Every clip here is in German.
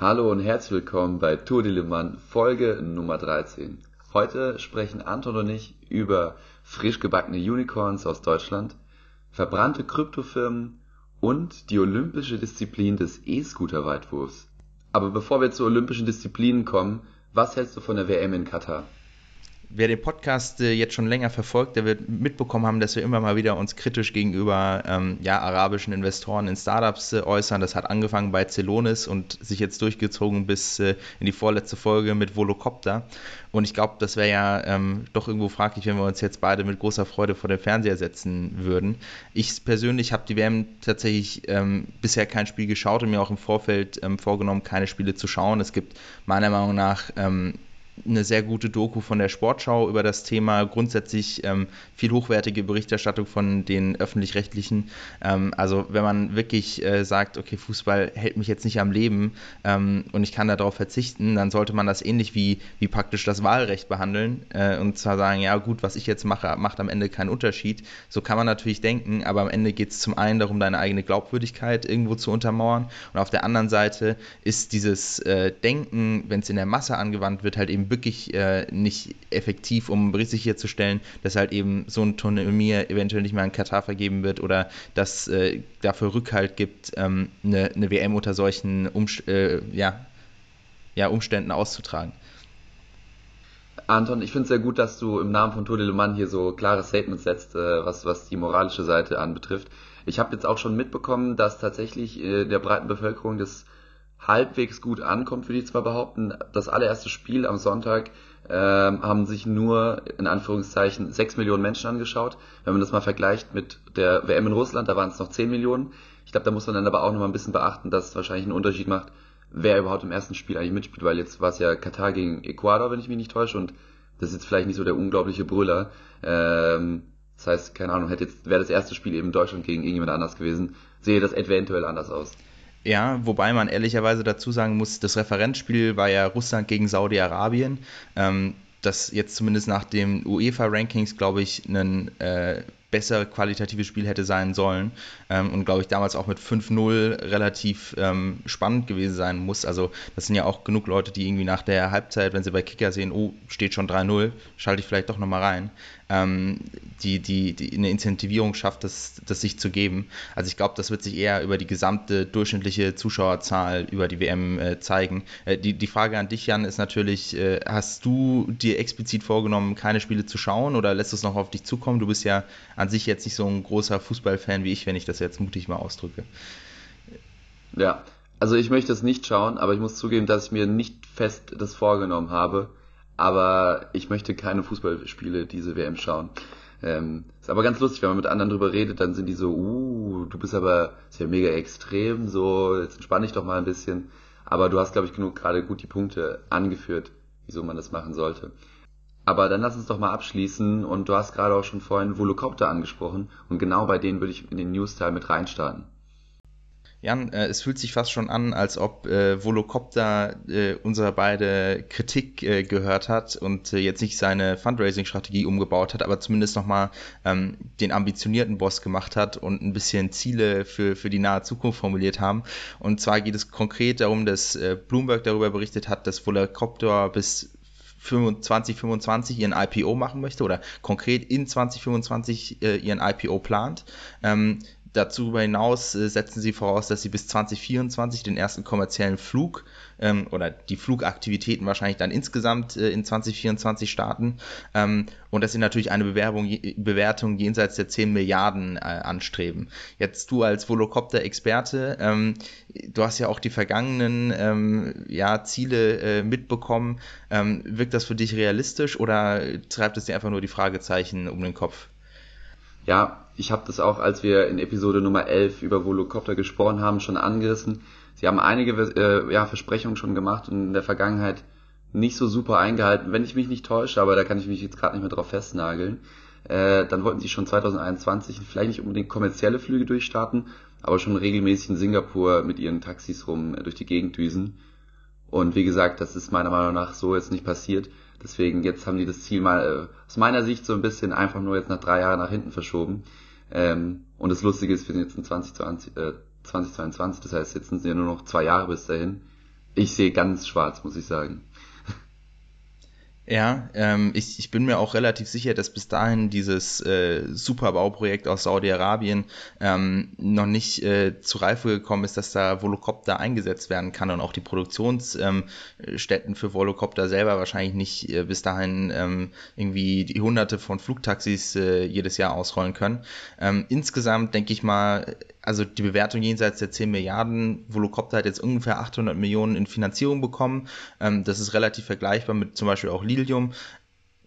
Hallo und herzlich willkommen bei Tour de Le Mans Folge Nummer 13. Heute sprechen Anton und ich über frisch gebackene Unicorns aus Deutschland, verbrannte Kryptofirmen und die olympische Disziplin des E-Scooter-Weitwurfs. Aber bevor wir zu olympischen Disziplinen kommen, was hältst du von der WM in Katar? Wer den Podcast äh, jetzt schon länger verfolgt, der wird mitbekommen haben, dass wir immer mal wieder uns kritisch gegenüber ähm, ja, arabischen Investoren in Startups äh, äußern. Das hat angefangen bei Celonis und sich jetzt durchgezogen bis äh, in die vorletzte Folge mit Volocopter. Und ich glaube, das wäre ja ähm, doch irgendwo fraglich, wenn wir uns jetzt beide mit großer Freude vor den Fernseher setzen würden. Ich persönlich habe die WM tatsächlich ähm, bisher kein Spiel geschaut und mir auch im Vorfeld ähm, vorgenommen, keine Spiele zu schauen. Es gibt meiner Meinung nach ähm, eine sehr gute Doku von der Sportschau über das Thema, grundsätzlich ähm, viel hochwertige Berichterstattung von den öffentlich-rechtlichen. Ähm, also wenn man wirklich äh, sagt, okay, Fußball hält mich jetzt nicht am Leben ähm, und ich kann darauf verzichten, dann sollte man das ähnlich wie, wie praktisch das Wahlrecht behandeln äh, und zwar sagen, ja gut, was ich jetzt mache, macht am Ende keinen Unterschied. So kann man natürlich denken, aber am Ende geht es zum einen darum, deine eigene Glaubwürdigkeit irgendwo zu untermauern und auf der anderen Seite ist dieses äh, Denken, wenn es in der Masse angewandt wird, halt eben wirklich äh, nicht effektiv, um sicherzustellen, dass halt eben so ein Turnier eventuell nicht mehr an Katar vergeben wird oder dass äh, dafür Rückhalt gibt, ähm, eine, eine, WM unter solchen Umst äh, ja, ja, Umständen auszutragen. Anton, ich finde es sehr gut, dass du im Namen von Tour de Le Mans hier so klare Statements setzt, äh, was, was die moralische Seite anbetrifft. Ich habe jetzt auch schon mitbekommen, dass tatsächlich äh, der breiten Bevölkerung das halbwegs gut ankommt, würde ich zwar behaupten. Das allererste Spiel am Sonntag ähm, haben sich nur in Anführungszeichen sechs Millionen Menschen angeschaut. Wenn man das mal vergleicht mit der WM in Russland, da waren es noch zehn Millionen. Ich glaube, da muss man dann aber auch noch mal ein bisschen beachten, dass es wahrscheinlich einen Unterschied macht, wer überhaupt im ersten Spiel eigentlich mitspielt, weil jetzt war es ja Katar gegen Ecuador, wenn ich mich nicht täusche, und das ist jetzt vielleicht nicht so der unglaubliche Brüller. Ähm, das heißt, keine Ahnung, hätte jetzt wäre das erste Spiel eben Deutschland gegen irgendjemand anders gewesen, sehe das eventuell anders aus. Ja, wobei man ehrlicherweise dazu sagen muss, das Referenzspiel war ja Russland gegen Saudi-Arabien. Ähm, das jetzt zumindest nach den UEFA-Rankings, glaube ich, ein äh, besser qualitatives Spiel hätte sein sollen ähm, und glaube ich damals auch mit 5-0 relativ ähm, spannend gewesen sein muss. Also das sind ja auch genug Leute, die irgendwie nach der Halbzeit, wenn sie bei Kicker sehen, oh, steht schon 3-0, schalte ich vielleicht doch nochmal rein, ähm, die, die, die eine Incentivierung schafft, das, das sich zu geben. Also ich glaube, das wird sich eher über die gesamte durchschnittliche Zuschauerzahl über die WM äh, zeigen. Äh, die, die Frage an dich, Jan, ist natürlich, äh, hast du dir explizit vorgenommen, keine Spiele zu schauen oder lässt es noch auf dich zukommen? Du bist ja an sich jetzt nicht so ein großer Fußballfan wie ich, wenn ich das jetzt mutig mal ausdrücke. Ja, also ich möchte es nicht schauen, aber ich muss zugeben, dass ich mir nicht fest das vorgenommen habe. Aber ich möchte keine Fußballspiele diese WM schauen. Ähm, ist aber ganz lustig, wenn man mit anderen drüber redet, dann sind die so, uh, du bist aber ist ja mega extrem, so, jetzt entspann dich doch mal ein bisschen. Aber du hast, glaube ich, genug gerade gut die Punkte angeführt, wieso man das machen sollte. Aber dann lass uns doch mal abschließen und du hast gerade auch schon vorhin Volocopter angesprochen und genau bei denen würde ich in den News-Teil mit reinstarten. Jan, äh, es fühlt sich fast schon an, als ob äh, Volocopter äh, unsere beide Kritik äh, gehört hat und äh, jetzt nicht seine Fundraising-Strategie umgebaut hat, aber zumindest nochmal ähm, den ambitionierten Boss gemacht hat und ein bisschen Ziele für, für die nahe Zukunft formuliert haben. Und zwar geht es konkret darum, dass äh, Bloomberg darüber berichtet hat, dass Volocopter bis 2025 ihren IPO machen möchte oder konkret in 2025 äh, ihren IPO plant. Ähm, Darüber hinaus äh, setzen sie voraus, dass sie bis 2024 den ersten kommerziellen Flug ähm, oder die Flugaktivitäten wahrscheinlich dann insgesamt äh, in 2024 starten ähm, und dass sie natürlich eine Bewerbung, Bewertung jenseits der 10 Milliarden äh, anstreben. Jetzt du als Volocopter-Experte, ähm, du hast ja auch die vergangenen ähm, ja, Ziele äh, mitbekommen. Ähm, wirkt das für dich realistisch oder treibt es dir einfach nur die Fragezeichen um den Kopf? Ja, ich habe das auch, als wir in Episode Nummer 11 über Volocopter gesprochen haben, schon angerissen. Sie haben einige äh, ja, Versprechungen schon gemacht und in der Vergangenheit nicht so super eingehalten, wenn ich mich nicht täusche, aber da kann ich mich jetzt gerade nicht mehr drauf festnageln. Äh, dann wollten sie schon 2021 vielleicht nicht unbedingt kommerzielle Flüge durchstarten, aber schon regelmäßig in Singapur mit ihren Taxis rum äh, durch die Gegend düsen. Und wie gesagt, das ist meiner Meinung nach so jetzt nicht passiert. Deswegen jetzt haben die das Ziel mal äh, aus meiner Sicht so ein bisschen einfach nur jetzt nach drei Jahren nach hinten verschoben. Ähm, und das Lustige ist, wir sind jetzt in 2020, äh, 2022, das heißt, jetzt sind es ja nur noch zwei Jahre bis dahin. Ich sehe ganz schwarz, muss ich sagen. Ja, ähm, ich, ich bin mir auch relativ sicher, dass bis dahin dieses äh, Superbauprojekt aus Saudi-Arabien ähm, noch nicht äh, zu Reife gekommen ist, dass da Volocopter eingesetzt werden kann und auch die Produktionsstätten ähm, für Volocopter selber wahrscheinlich nicht äh, bis dahin ähm, irgendwie die hunderte von Flugtaxis äh, jedes Jahr ausrollen können. Ähm, insgesamt denke ich mal, also die Bewertung jenseits der 10 Milliarden, Volocopter hat jetzt ungefähr 800 Millionen in Finanzierung bekommen. Ähm, das ist relativ vergleichbar mit zum Beispiel auch Lilium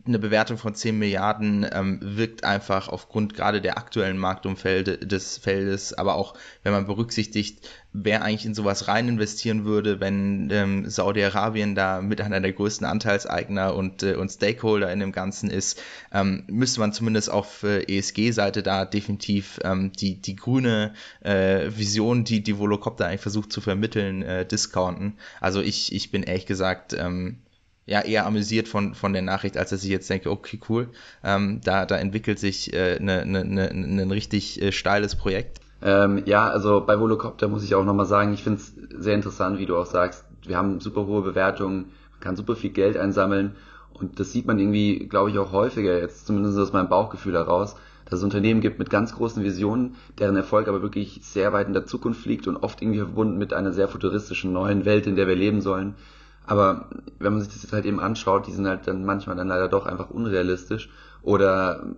eine Bewertung von 10 Milliarden ähm, wirkt einfach aufgrund gerade der aktuellen Marktumfelde des Feldes, aber auch wenn man berücksichtigt, wer eigentlich in sowas rein investieren würde, wenn ähm, Saudi-Arabien da mit einer der größten Anteilseigner und, äh, und Stakeholder in dem Ganzen ist, ähm, müsste man zumindest auf äh, ESG-Seite da definitiv ähm, die, die grüne äh, Vision, die die Volocopter eigentlich versucht zu vermitteln, äh, discounten. Also ich, ich bin ehrlich gesagt ähm, ja eher amüsiert von, von der Nachricht, als dass ich jetzt denke, okay, cool, ähm, da, da entwickelt sich äh, ne, ne, ne, ein richtig äh, steiles Projekt. Ähm, ja, also bei Volocopter muss ich auch nochmal sagen, ich finde es sehr interessant, wie du auch sagst, wir haben super hohe Bewertungen, man kann super viel Geld einsammeln und das sieht man irgendwie, glaube ich, auch häufiger, jetzt zumindest aus meinem Bauchgefühl heraus, dass es Unternehmen gibt mit ganz großen Visionen, deren Erfolg aber wirklich sehr weit in der Zukunft liegt und oft irgendwie verbunden mit einer sehr futuristischen neuen Welt, in der wir leben sollen. Aber wenn man sich das jetzt halt eben anschaut, die sind halt dann manchmal dann leider doch einfach unrealistisch oder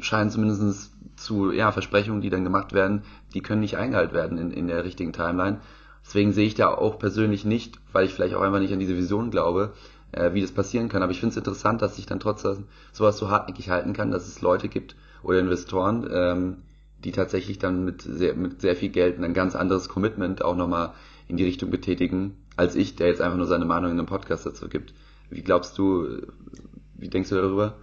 scheinen zumindest zu ja, Versprechungen, die dann gemacht werden, die können nicht eingehalten werden in, in der richtigen Timeline. Deswegen sehe ich da auch persönlich nicht, weil ich vielleicht auch einfach nicht an diese Vision glaube, äh, wie das passieren kann. Aber ich finde es interessant, dass sich dann trotzdem sowas so hartnäckig halten kann, dass es Leute gibt oder Investoren, ähm, die tatsächlich dann mit sehr, mit sehr viel Geld ein ganz anderes Commitment auch nochmal in die Richtung betätigen, als ich, der jetzt einfach nur seine Meinung in einem Podcast dazu gibt. Wie glaubst du, wie denkst du darüber?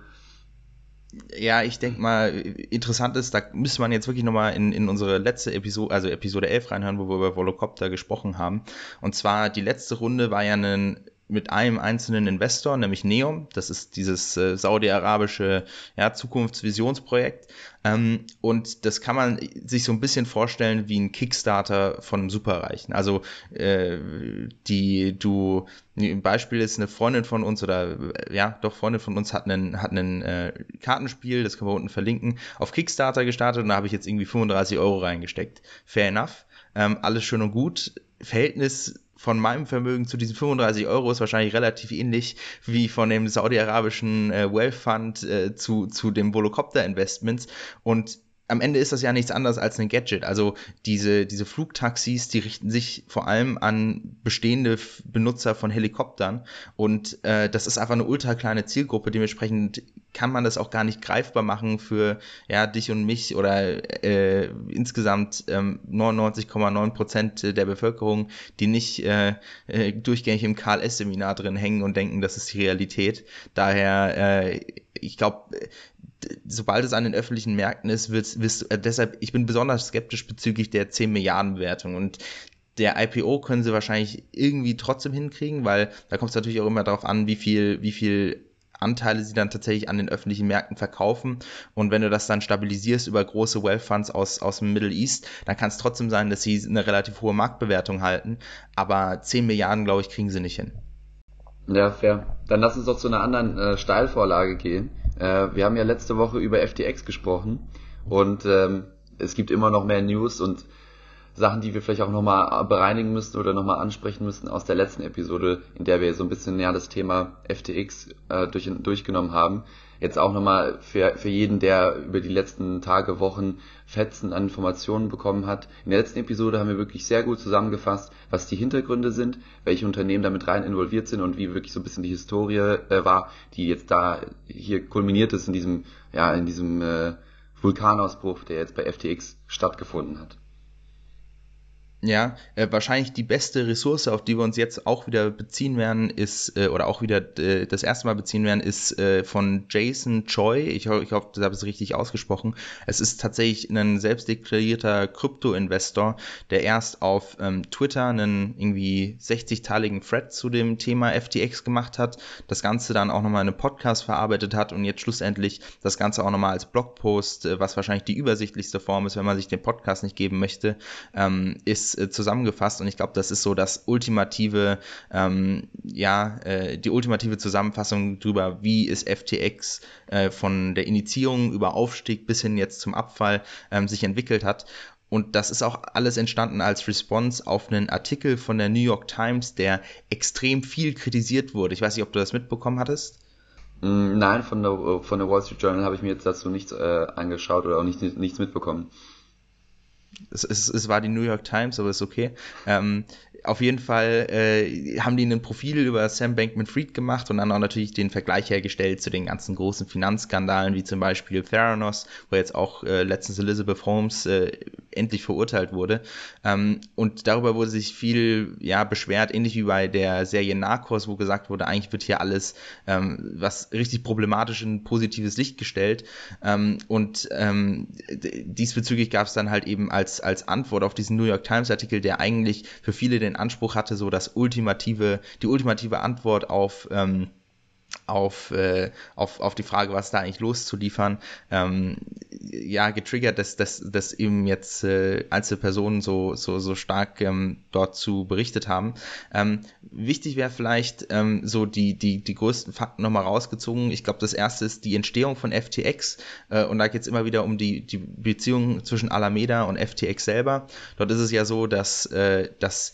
Ja, ich denke mal, interessant ist, da müsste man jetzt wirklich nochmal in, in unsere letzte Episode, also Episode 11 reinhören, wo wir über Volocopter gesprochen haben. Und zwar, die letzte Runde war ja ein mit einem einzelnen Investor, nämlich Neom. Das ist dieses äh, saudi-arabische ja, Zukunftsvisionsprojekt. Ähm, und das kann man sich so ein bisschen vorstellen wie ein Kickstarter von Superreichen. Also äh, die du ein Beispiel ist eine Freundin von uns oder äh, ja doch Freundin von uns hat einen hat einen äh, Kartenspiel, das können wir unten verlinken, auf Kickstarter gestartet und da habe ich jetzt irgendwie 35 Euro reingesteckt. Fair enough, ähm, alles schön und gut. Verhältnis von meinem Vermögen zu diesen 35 Euro ist wahrscheinlich relativ ähnlich wie von dem saudi-arabischen äh, Wealth Fund äh, zu, zu dem Volocopter Investments. Und am Ende ist das ja nichts anderes als ein Gadget. Also diese, diese Flugtaxis, die richten sich vor allem an bestehende Benutzer von Helikoptern und äh, das ist einfach eine ultra kleine Zielgruppe. Dementsprechend kann man das auch gar nicht greifbar machen für ja dich und mich oder äh, insgesamt ähm, 99,9 Prozent der Bevölkerung, die nicht äh, äh durchgängig im KLS-Seminar drin hängen und denken, das ist die Realität. Daher, äh, ich glaube, sobald es an den öffentlichen Märkten ist, wirst äh, deshalb, ich bin besonders skeptisch bezüglich der 10 Milliarden Bewertung und der IPO können sie wahrscheinlich irgendwie trotzdem hinkriegen, weil da kommt es natürlich auch immer darauf an, wie viel, wie viel Anteile sie dann tatsächlich an den öffentlichen Märkten verkaufen. Und wenn du das dann stabilisierst über große Wealth Funds aus, aus dem Middle East, dann kann es trotzdem sein, dass sie eine relativ hohe Marktbewertung halten. Aber 10 Milliarden, glaube ich, kriegen sie nicht hin. Ja, fair. Dann lass uns doch zu einer anderen äh, Steilvorlage gehen. Äh, wir haben ja letzte Woche über FTX gesprochen und ähm, es gibt immer noch mehr News und Sachen, die wir vielleicht auch nochmal bereinigen müssen oder nochmal ansprechen müssen aus der letzten Episode, in der wir so ein bisschen näher das Thema FTX äh, durch, durchgenommen haben. Jetzt auch nochmal für, für jeden, der über die letzten Tage, Wochen Fetzen an Informationen bekommen hat. In der letzten Episode haben wir wirklich sehr gut zusammengefasst, was die Hintergründe sind, welche Unternehmen damit rein involviert sind und wie wirklich so ein bisschen die Historie äh, war, die jetzt da hier kulminiert ist in diesem, ja, in diesem äh, Vulkanausbruch, der jetzt bei FTX stattgefunden hat. Ja, äh, wahrscheinlich die beste Ressource, auf die wir uns jetzt auch wieder beziehen werden, ist, äh, oder auch wieder äh, das erste Mal beziehen werden, ist äh, von Jason Choi. Ich, ho ich hoffe, das habe ich richtig ausgesprochen. Es ist tatsächlich ein selbstdeklarierter Krypto-Investor, der erst auf ähm, Twitter einen irgendwie 60-teiligen Thread zu dem Thema FTX gemacht hat, das Ganze dann auch nochmal in einem Podcast verarbeitet hat und jetzt schlussendlich das Ganze auch nochmal als Blogpost, äh, was wahrscheinlich die übersichtlichste Form ist, wenn man sich den Podcast nicht geben möchte, ähm, ist äh, zusammengefasst und ich glaube, das ist so das ultimative, ähm, ja, äh, die ultimative Zusammenfassung darüber, wie ist FTX äh, von der Initiierung über Aufstieg bis hin jetzt zum Abfall ähm, sich entwickelt hat. Und das ist auch alles entstanden als Response auf einen Artikel von der New York Times, der extrem viel kritisiert wurde. Ich weiß nicht, ob du das mitbekommen hattest. Mm, nein, von der, von der Wall Street Journal habe ich mir jetzt dazu nichts äh, angeschaut oder auch nicht, nichts mitbekommen. Es, es, es, war die New York Times, aber ist okay. Ähm, auf jeden Fall äh, haben die ein Profil über Sam Bankman-Fried gemacht und dann auch natürlich den Vergleich hergestellt zu den ganzen großen Finanzskandalen, wie zum Beispiel Theranos, wo jetzt auch äh, letztens Elizabeth Holmes äh, endlich verurteilt wurde. Ähm, und darüber wurde sich viel ja beschwert, ähnlich wie bei der Serie Narcos, wo gesagt wurde, eigentlich wird hier alles, ähm, was richtig problematisch in positives Licht gestellt. Ähm, und ähm, diesbezüglich gab es dann halt eben als, als Antwort auf diesen New York Times Artikel, der eigentlich für viele den Anspruch hatte, so das ultimative, die ultimative Antwort auf ähm, auf, äh, auf, auf die Frage, was da eigentlich loszuliefern, ähm, ja, getriggert, dass, dass, dass eben jetzt äh, Einzelpersonen so, so, so stark ähm, dort zu berichtet haben. Ähm, wichtig wäre vielleicht ähm, so die, die, die größten Fakten nochmal rausgezogen. Ich glaube, das erste ist die Entstehung von FTX äh, und da geht es immer wieder um die, die Beziehung zwischen Alameda und FTX selber. Dort ist es ja so, dass, äh, dass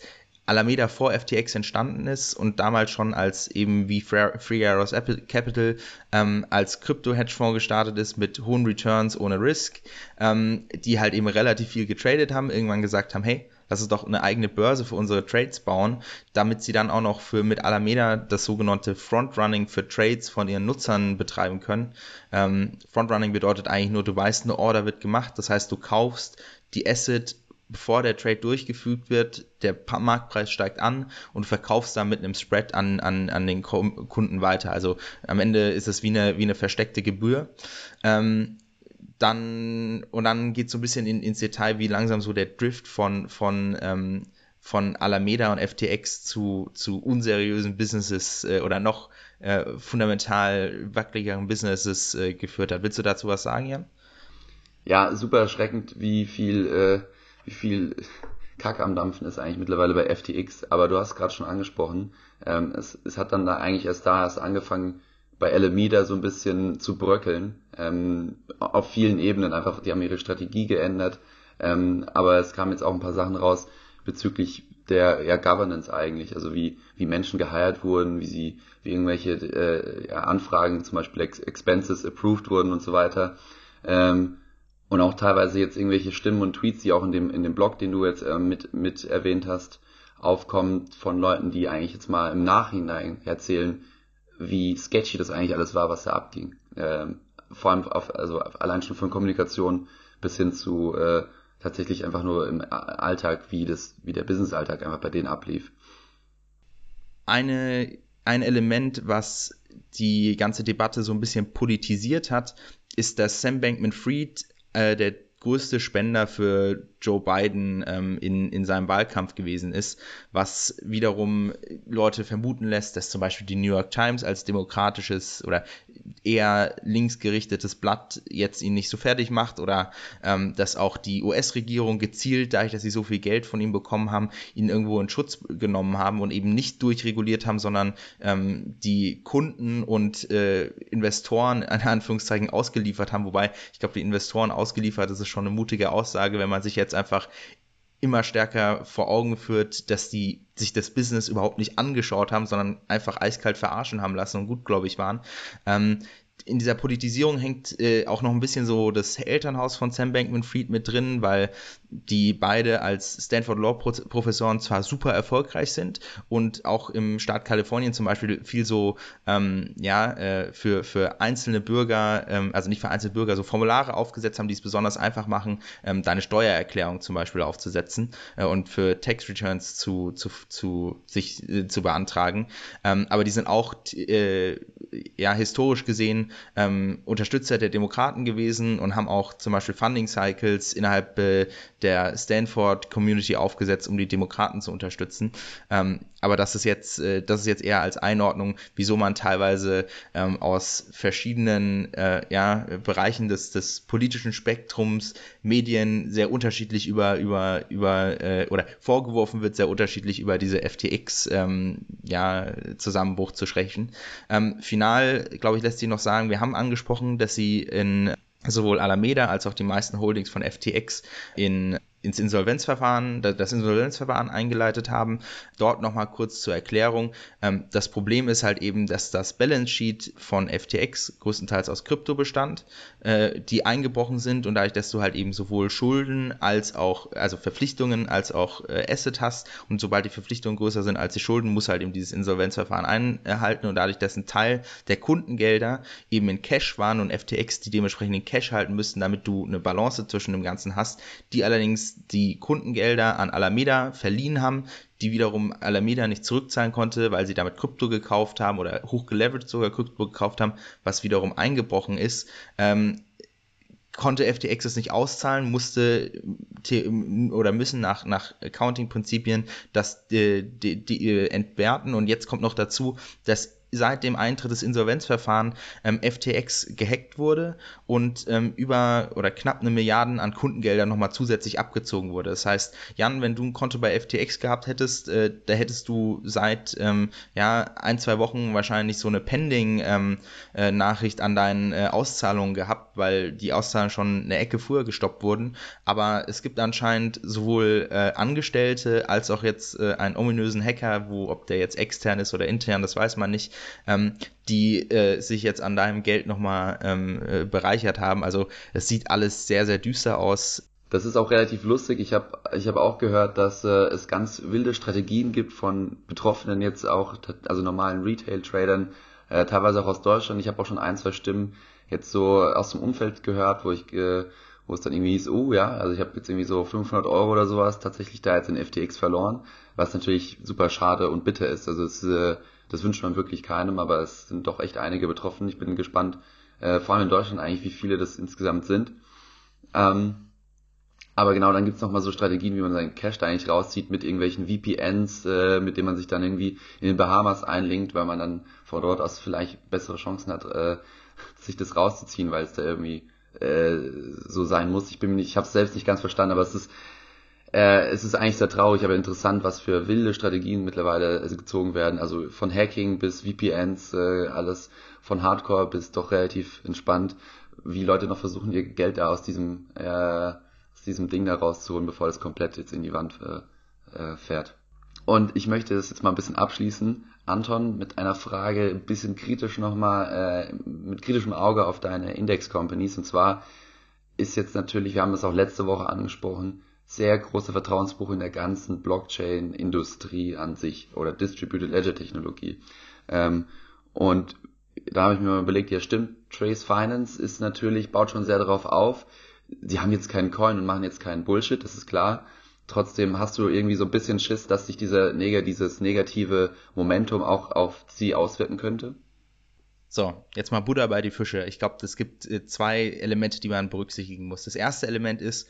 Alameda vor FTX entstanden ist und damals schon als eben wie Free Arrows Capital ähm, als Krypto-Hedgefonds gestartet ist mit hohen Returns ohne Risk, ähm, die halt eben relativ viel getradet haben, irgendwann gesagt haben, hey, lass uns doch eine eigene Börse für unsere Trades bauen, damit sie dann auch noch für mit Alameda das sogenannte Frontrunning für Trades von ihren Nutzern betreiben können. Ähm, Frontrunning bedeutet eigentlich nur, du weißt, eine Order wird gemacht, das heißt, du kaufst die Asset bevor der Trade durchgefügt wird, der Marktpreis steigt an und verkaufst dann mit einem Spread an, an, an den Kunden weiter. Also am Ende ist es wie eine, wie eine versteckte Gebühr. Ähm, dann, und dann geht so ein bisschen in, ins Detail, wie langsam so der Drift von, von, ähm, von Alameda und FTX zu, zu unseriösen Businesses äh, oder noch äh, fundamental wackeligeren Businesses äh, geführt hat. Willst du dazu was sagen, Jan? Ja, super erschreckend, wie viel äh, wie viel Kacke am Dampfen ist eigentlich mittlerweile bei FTX, aber du hast gerade schon angesprochen, ähm, es, es hat dann da eigentlich erst da erst angefangen, bei Alameda so ein bisschen zu bröckeln, ähm, auf vielen Ebenen. Einfach, die haben ihre Strategie geändert, ähm, aber es kamen jetzt auch ein paar Sachen raus bezüglich der ja, Governance eigentlich, also wie, wie Menschen geheiert wurden, wie sie, wie irgendwelche äh, ja, Anfragen, zum Beispiel Ex Expenses approved wurden und so weiter. Ähm, und auch teilweise jetzt irgendwelche Stimmen und Tweets, die auch in dem, in dem Blog, den du jetzt äh, mit, mit erwähnt hast, aufkommen von Leuten, die eigentlich jetzt mal im Nachhinein erzählen, wie sketchy das eigentlich alles war, was da abging. Ähm, vor allem auf, also allein schon von Kommunikation bis hin zu äh, tatsächlich einfach nur im Alltag, wie das, wie der Business-Alltag einfach bei denen ablief. Eine, ein Element, was die ganze Debatte so ein bisschen politisiert hat, ist, dass Sam Bankman-Fried äh, der größte Spender für Joe Biden ähm, in, in seinem Wahlkampf gewesen ist, was wiederum Leute vermuten lässt, dass zum Beispiel die New York Times als demokratisches oder eher linksgerichtetes Blatt jetzt ihn nicht so fertig macht oder ähm, dass auch die US-Regierung gezielt, dadurch, dass sie so viel Geld von ihm bekommen haben, ihn irgendwo in Schutz genommen haben und eben nicht durchreguliert haben, sondern ähm, die Kunden und äh, Investoren in Anführungszeichen ausgeliefert haben, wobei ich glaube, die Investoren ausgeliefert, das ist schon eine mutige Aussage, wenn man sich jetzt einfach immer stärker vor Augen führt, dass die sich das Business überhaupt nicht angeschaut haben, sondern einfach eiskalt verarschen haben lassen und gut, glaube ich, waren. Ähm, in dieser Politisierung hängt äh, auch noch ein bisschen so das Elternhaus von Sam Bankman-Fried mit drin, weil die beide als Stanford Law-Professoren zwar super erfolgreich sind und auch im Staat Kalifornien zum Beispiel viel so, ähm, ja, äh, für, für einzelne Bürger, ähm, also nicht für einzelne Bürger, so Formulare aufgesetzt haben, die es besonders einfach machen, ähm, deine Steuererklärung zum Beispiel aufzusetzen äh, und für Tax Returns zu, zu, zu sich äh, zu beantragen. Ähm, aber die sind auch, äh, ja, historisch gesehen ähm, Unterstützer der Demokraten gewesen und haben auch zum Beispiel Funding Cycles innerhalb äh, der Stanford Community aufgesetzt, um die Demokraten zu unterstützen. Ähm, aber das ist jetzt, äh, das ist jetzt eher als Einordnung, wieso man teilweise ähm, aus verschiedenen äh, ja, Bereichen des, des politischen Spektrums Medien sehr unterschiedlich über, über, über äh, oder vorgeworfen wird, sehr unterschiedlich über diese FTX ähm, ja, Zusammenbruch zu sprechen. Ähm, final, glaube ich, lässt sich noch sagen, wir haben angesprochen, dass sie in sowohl Alameda als auch die meisten Holdings von FTX in ins Insolvenzverfahren, das Insolvenzverfahren eingeleitet haben. Dort nochmal kurz zur Erklärung. Ähm, das Problem ist halt eben, dass das Balance Sheet von FTX größtenteils aus Krypto bestand, äh, die eingebrochen sind und dadurch, dass du halt eben sowohl Schulden als auch, also Verpflichtungen als auch äh, Asset hast und sobald die Verpflichtungen größer sind als die Schulden, muss halt eben dieses Insolvenzverfahren einhalten und dadurch, dass ein Teil der Kundengelder eben in Cash waren und FTX die dementsprechend in Cash halten müssten, damit du eine Balance zwischen dem Ganzen hast, die allerdings die Kundengelder an Alameda verliehen haben, die wiederum Alameda nicht zurückzahlen konnte, weil sie damit Krypto gekauft haben oder hochgeleveraged sogar Krypto gekauft haben, was wiederum eingebrochen ist. Ähm, konnte FTX es nicht auszahlen, musste oder müssen nach, nach Accounting-Prinzipien das die, die, die äh, entwerten und jetzt kommt noch dazu, dass seit dem Eintritt des Insolvenzverfahrens ähm, FTX gehackt wurde und ähm, über oder knapp eine Milliarde an Kundengeldern nochmal zusätzlich abgezogen wurde. Das heißt, Jan, wenn du ein Konto bei FTX gehabt hättest, äh, da hättest du seit ähm, ja, ein, zwei Wochen wahrscheinlich so eine Pending-Nachricht ähm, äh, an deinen äh, Auszahlungen gehabt, weil die Auszahlungen schon eine Ecke früher gestoppt wurden. Aber es gibt anscheinend sowohl äh, Angestellte als auch jetzt äh, einen ominösen Hacker, wo ob der jetzt extern ist oder intern, das weiß man nicht, ähm, die äh, sich jetzt an deinem Geld nochmal ähm, äh, bereichert haben. Also es sieht alles sehr, sehr düster aus. Das ist auch relativ lustig. Ich habe ich hab auch gehört, dass äh, es ganz wilde Strategien gibt von Betroffenen jetzt auch, also normalen Retail-Tradern, äh, teilweise auch aus Deutschland. Ich habe auch schon ein, zwei Stimmen jetzt so aus dem Umfeld gehört, wo ich äh, wo es dann irgendwie hieß, oh ja, also ich habe jetzt irgendwie so 500 Euro oder sowas tatsächlich da jetzt in FTX verloren, was natürlich super schade und bitter ist. Also es äh, das wünscht man wirklich keinem, aber es sind doch echt einige betroffen. Ich bin gespannt, äh, vor allem in Deutschland eigentlich, wie viele das insgesamt sind. Ähm, aber genau, dann gibt's noch mal so Strategien, wie man seinen Cash da eigentlich rauszieht mit irgendwelchen VPNs, äh, mit denen man sich dann irgendwie in den Bahamas einlinkt, weil man dann von dort aus vielleicht bessere Chancen hat, äh, sich das rauszuziehen, weil es da irgendwie äh, so sein muss. Ich bin ich habe es selbst nicht ganz verstanden, aber es ist äh, es ist eigentlich sehr traurig, aber interessant, was für wilde Strategien mittlerweile äh, gezogen werden. Also von Hacking bis VPNs, äh, alles von Hardcore bis doch relativ entspannt, wie Leute noch versuchen, ihr Geld da aus diesem, äh, aus diesem Ding da rauszuholen, bevor das komplett jetzt in die Wand äh, äh, fährt. Und ich möchte das jetzt mal ein bisschen abschließen, Anton, mit einer Frage, ein bisschen kritisch nochmal, äh, mit kritischem Auge auf deine Index-Companies. Und zwar ist jetzt natürlich, wir haben das auch letzte Woche angesprochen, sehr großer Vertrauensbruch in der ganzen Blockchain-Industrie an sich oder Distributed Ledger Technologie. Ähm, und da habe ich mir mal überlegt, ja stimmt, Trace Finance ist natürlich, baut schon sehr darauf auf. Sie haben jetzt keinen Coin und machen jetzt keinen Bullshit, das ist klar. Trotzdem hast du irgendwie so ein bisschen Schiss, dass sich dieser, dieses negative Momentum auch auf sie auswirken könnte? So, jetzt mal Buddha bei die Fische. Ich glaube, es gibt äh, zwei Elemente, die man berücksichtigen muss. Das erste Element ist,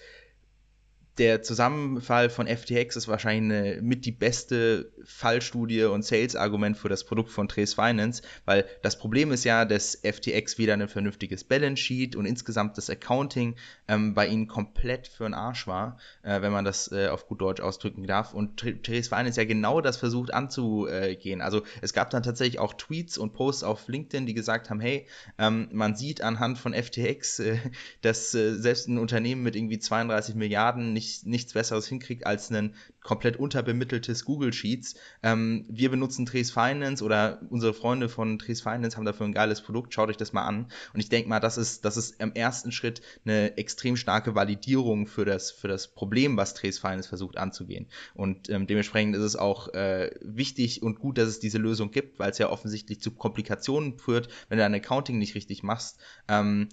der Zusammenfall von FTX ist wahrscheinlich eine, mit die beste Fallstudie und Sales-Argument für das Produkt von Trace Finance, weil das Problem ist ja, dass FTX wieder ein vernünftiges Balance Sheet und insgesamt das Accounting ähm, bei ihnen komplett für den Arsch war, äh, wenn man das äh, auf gut Deutsch ausdrücken darf. Und Trace Finance ja genau das versucht anzugehen. Also es gab dann tatsächlich auch Tweets und Posts auf LinkedIn, die gesagt haben, hey, ähm, man sieht anhand von FTX, äh, dass äh, selbst ein Unternehmen mit irgendwie 32 Milliarden nicht nicht, nichts Besseres hinkriegt als ein komplett unterbemitteltes Google Sheets. Ähm, wir benutzen Trace Finance oder unsere Freunde von Trace Finance haben dafür ein geiles Produkt. Schaut euch das mal an. Und ich denke mal, das ist, das ist im ersten Schritt eine extrem starke Validierung für das, für das Problem, was Trace Finance versucht anzugehen. Und ähm, dementsprechend ist es auch äh, wichtig und gut, dass es diese Lösung gibt, weil es ja offensichtlich zu Komplikationen führt, wenn du dein Accounting nicht richtig machst. Ähm,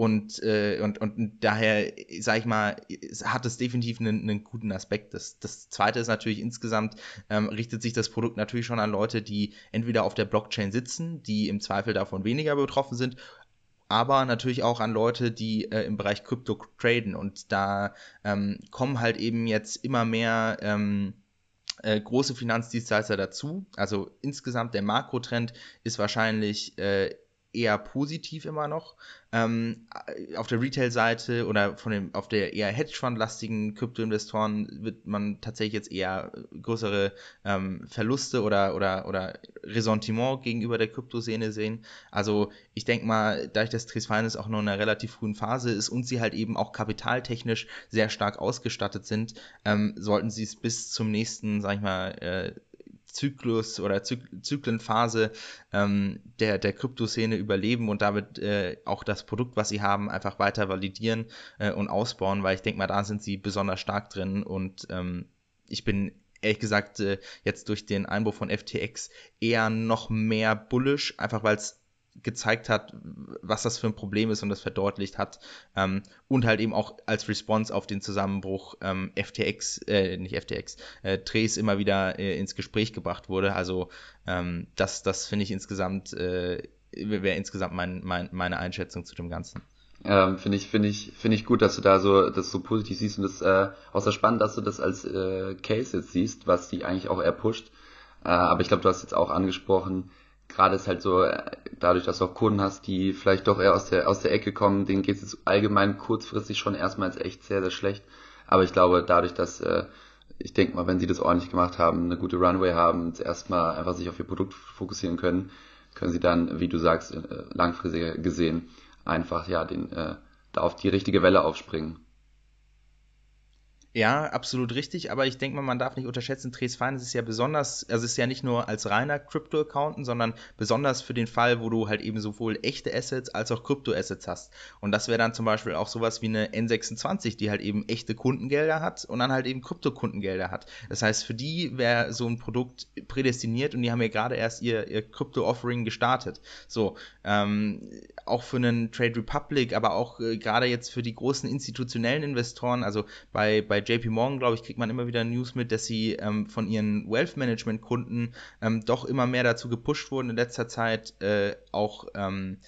und, äh, und, und daher, sag ich mal, hat es definitiv einen, einen guten Aspekt. Das, das zweite ist natürlich insgesamt, ähm, richtet sich das Produkt natürlich schon an Leute, die entweder auf der Blockchain sitzen, die im Zweifel davon weniger betroffen sind, aber natürlich auch an Leute, die äh, im Bereich Krypto traden. Und da ähm, kommen halt eben jetzt immer mehr ähm, äh, große Finanzdienstleister dazu. Also insgesamt der Makrotrend ist wahrscheinlich äh, eher positiv immer noch. Ähm, auf der Retail-Seite oder von dem, auf der eher Hedgefund-lastigen Kryptoinvestoren wird man tatsächlich jetzt eher größere ähm, Verluste oder, oder, oder Ressentiment gegenüber der Kryptoszene sehen. Also ich denke mal, dadurch, dass Tres Finance auch noch in einer relativ frühen Phase ist und sie halt eben auch kapitaltechnisch sehr stark ausgestattet sind, ähm, sollten sie es bis zum nächsten, sag ich mal, äh, Zyklus oder Zyklenphase ähm, der, der Kryptoszene überleben und damit äh, auch das Produkt, was sie haben, einfach weiter validieren äh, und ausbauen, weil ich denke mal, da sind sie besonders stark drin und ähm, ich bin ehrlich gesagt äh, jetzt durch den Einbruch von FTX eher noch mehr bullish, einfach weil es gezeigt hat, was das für ein Problem ist und das verdeutlicht hat. Ähm, und halt eben auch als Response auf den Zusammenbruch ähm, FTX, äh, nicht FTX, äh, Trace immer wieder äh, ins Gespräch gebracht wurde. Also ähm, das, das finde ich insgesamt, äh, wäre insgesamt mein, mein, meine Einschätzung zu dem Ganzen. Ähm, finde ich, finde ich, finde ich gut, dass du da so, das so positiv siehst und das äh, auch sehr spannend, dass du das als äh, Case jetzt siehst, was die eigentlich auch eher pusht. Äh, aber ich glaube, du hast jetzt auch angesprochen, gerade ist halt so, äh, dadurch, dass du auch Kunden hast, die vielleicht doch eher aus der, aus der Ecke kommen, denen geht es allgemein kurzfristig schon erstmals echt sehr, sehr schlecht. Aber ich glaube, dadurch, dass, äh, ich denke mal, wenn sie das ordentlich gemacht haben, eine gute Runway haben, erstmal einfach sich auf ihr Produkt fokussieren können, können sie dann, wie du sagst, äh, langfristig gesehen, einfach, ja, den, äh, da auf die richtige Welle aufspringen. Ja, absolut richtig, aber ich denke mal, man darf nicht unterschätzen, Tres Finance ist ja besonders, also ist ja nicht nur als reiner Crypto-Accountant, sondern besonders für den Fall, wo du halt eben sowohl echte Assets als auch Krypto-Assets hast. Und das wäre dann zum Beispiel auch sowas wie eine N26, die halt eben echte Kundengelder hat und dann halt eben Krypto-Kundengelder hat. Das heißt, für die wäre so ein Produkt prädestiniert und die haben ja gerade erst ihr, ihr Crypto-Offering gestartet. So, ähm, auch für einen Trade Republic, aber auch äh, gerade jetzt für die großen institutionellen Investoren, also bei, bei JP Morgan, glaube ich, kriegt man immer wieder News mit, dass sie ähm, von ihren Wealth Management Kunden ähm, doch immer mehr dazu gepusht wurden in letzter Zeit, äh, auch ähm,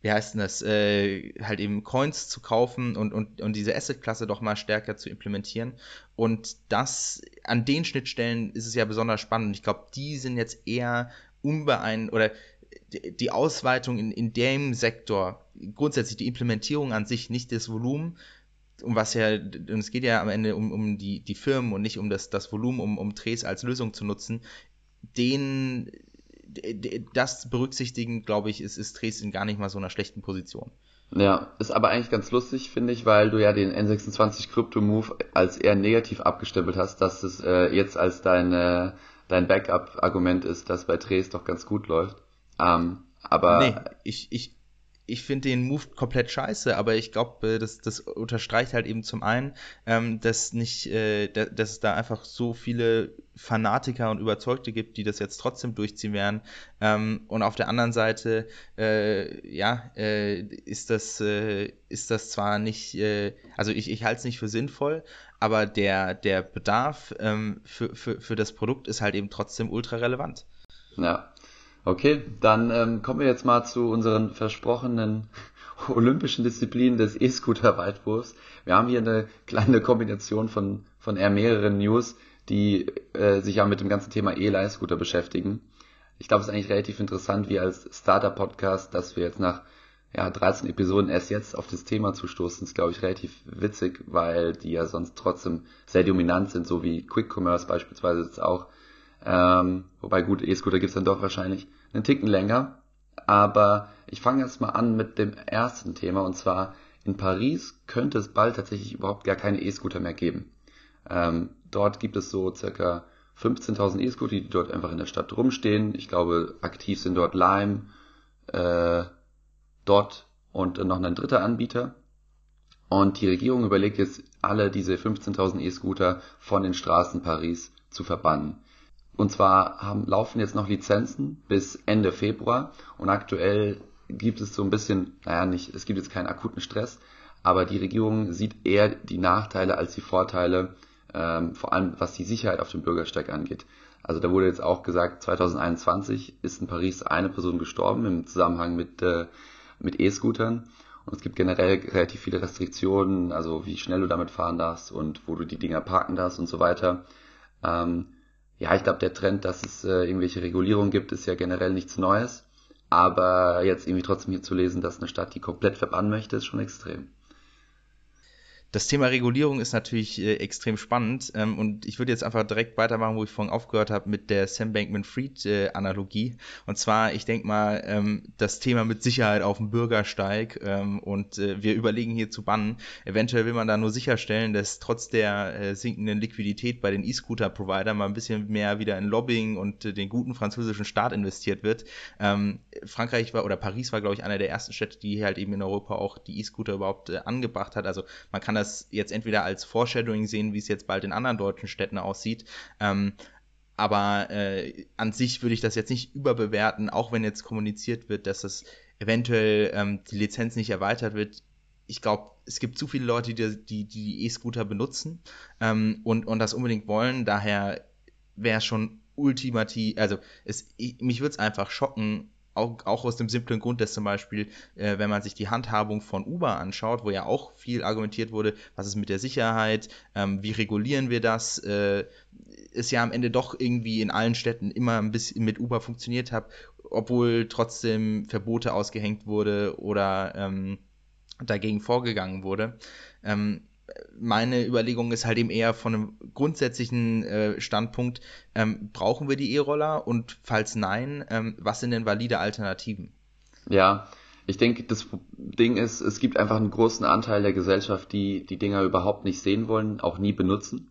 wie heißt denn das, äh, halt eben Coins zu kaufen und, und, und diese Asset-Klasse doch mal stärker zu implementieren. Und das, an den Schnittstellen ist es ja besonders spannend. Ich glaube, die sind jetzt eher unbeein oder die Ausweitung in, in dem Sektor, grundsätzlich die Implementierung an sich, nicht das Volumen, um was ja, und es geht ja am Ende um, um die, die Firmen und nicht um das, das Volumen, um, um Trace als Lösung zu nutzen, den, das berücksichtigen, glaube ich, ist, ist Trace in gar nicht mal so einer schlechten Position. Ja, ist aber eigentlich ganz lustig, finde ich, weil du ja den N26 Crypto Move als eher negativ abgestempelt hast, dass es äh, jetzt als dein, äh, dein Backup-Argument ist, dass bei Trace doch ganz gut läuft. Ähm, aber nee, ich, ich, ich finde den Move komplett scheiße, aber ich glaube, äh, das, das unterstreicht halt eben zum einen, ähm, dass nicht, äh, dass es da einfach so viele Fanatiker und Überzeugte gibt, die das jetzt trotzdem durchziehen werden. Ähm, und auf der anderen Seite, äh, ja, äh, ist das, äh, ist das zwar nicht, äh, also ich, ich halte es nicht für sinnvoll, aber der, der Bedarf ähm, für, für, für das Produkt ist halt eben trotzdem ultra relevant. Ja, Okay, dann ähm, kommen wir jetzt mal zu unseren versprochenen olympischen Disziplinen des E-Scooter-Weitwurfs. Wir haben hier eine kleine Kombination von, von eher mehreren News, die äh, sich ja mit dem ganzen Thema E-Leihscooter beschäftigen. Ich glaube, es ist eigentlich relativ interessant, wie als Starter-Podcast, dass wir jetzt nach ja, 13 Episoden erst jetzt auf das Thema zu stoßen, ist, glaube ich, relativ witzig, weil die ja sonst trotzdem sehr dominant sind, so wie Quick Commerce beispielsweise jetzt auch. Ähm, wobei gut, E-Scooter gibt's dann doch wahrscheinlich einen Ticken länger. Aber ich fange jetzt mal an mit dem ersten Thema und zwar in Paris könnte es bald tatsächlich überhaupt gar keine E-Scooter mehr geben. Ähm, dort gibt es so circa 15.000 E-Scooter, die dort einfach in der Stadt rumstehen. Ich glaube, aktiv sind dort Lime, äh, Dot und noch ein dritter Anbieter. Und die Regierung überlegt jetzt, alle diese 15.000 E-Scooter von den Straßen Paris zu verbannen. Und zwar haben, laufen jetzt noch Lizenzen bis Ende Februar und aktuell gibt es so ein bisschen, naja, nicht, es gibt jetzt keinen akuten Stress, aber die Regierung sieht eher die Nachteile als die Vorteile, ähm, vor allem was die Sicherheit auf dem Bürgersteig angeht. Also da wurde jetzt auch gesagt, 2021 ist in Paris eine Person gestorben im Zusammenhang mit, äh, mit E-Scootern. Und es gibt generell relativ viele Restriktionen, also wie schnell du damit fahren darfst und wo du die Dinger parken darfst und so weiter. Ähm, ja, ich glaube, der Trend, dass es äh, irgendwelche Regulierungen gibt, ist ja generell nichts Neues. Aber jetzt irgendwie trotzdem hier zu lesen, dass eine Stadt die komplett verbannen möchte, ist schon extrem. Das Thema Regulierung ist natürlich äh, extrem spannend ähm, und ich würde jetzt einfach direkt weitermachen, wo ich vorhin aufgehört habe mit der Sam Bankman-Fried-Analogie. Äh, und zwar, ich denke mal, ähm, das Thema mit Sicherheit auf dem Bürgersteig ähm, und äh, wir überlegen hier zu bannen. Eventuell will man da nur sicherstellen, dass trotz der äh, sinkenden Liquidität bei den E-Scooter-Providern mal ein bisschen mehr wieder in Lobbying und äh, den guten französischen Staat investiert wird. Ähm, Frankreich war oder Paris war, glaube ich, einer der ersten Städte, die halt eben in Europa auch die E-Scooter überhaupt äh, angebracht hat. Also man kann das jetzt entweder als Foreshadowing sehen, wie es jetzt bald in anderen deutschen Städten aussieht. Ähm, aber äh, an sich würde ich das jetzt nicht überbewerten, auch wenn jetzt kommuniziert wird, dass das eventuell ähm, die Lizenz nicht erweitert wird. Ich glaube, es gibt zu viele Leute, die die E-Scooter benutzen ähm, und, und das unbedingt wollen. Daher wäre schon ultimativ, also es, ich, mich würde es einfach schocken, auch, auch aus dem simplen Grund, dass zum Beispiel, äh, wenn man sich die Handhabung von Uber anschaut, wo ja auch viel argumentiert wurde, was ist mit der Sicherheit, ähm, wie regulieren wir das, äh, ist ja am Ende doch irgendwie in allen Städten immer ein bisschen mit Uber funktioniert hat, obwohl trotzdem Verbote ausgehängt wurde oder ähm, dagegen vorgegangen wurde. Ähm, meine Überlegung ist halt eben eher von einem grundsätzlichen äh, Standpunkt, ähm, brauchen wir die E-Roller und falls nein, ähm, was sind denn valide Alternativen? Ja, ich denke, das Ding ist, es gibt einfach einen großen Anteil der Gesellschaft, die die Dinger überhaupt nicht sehen wollen, auch nie benutzen.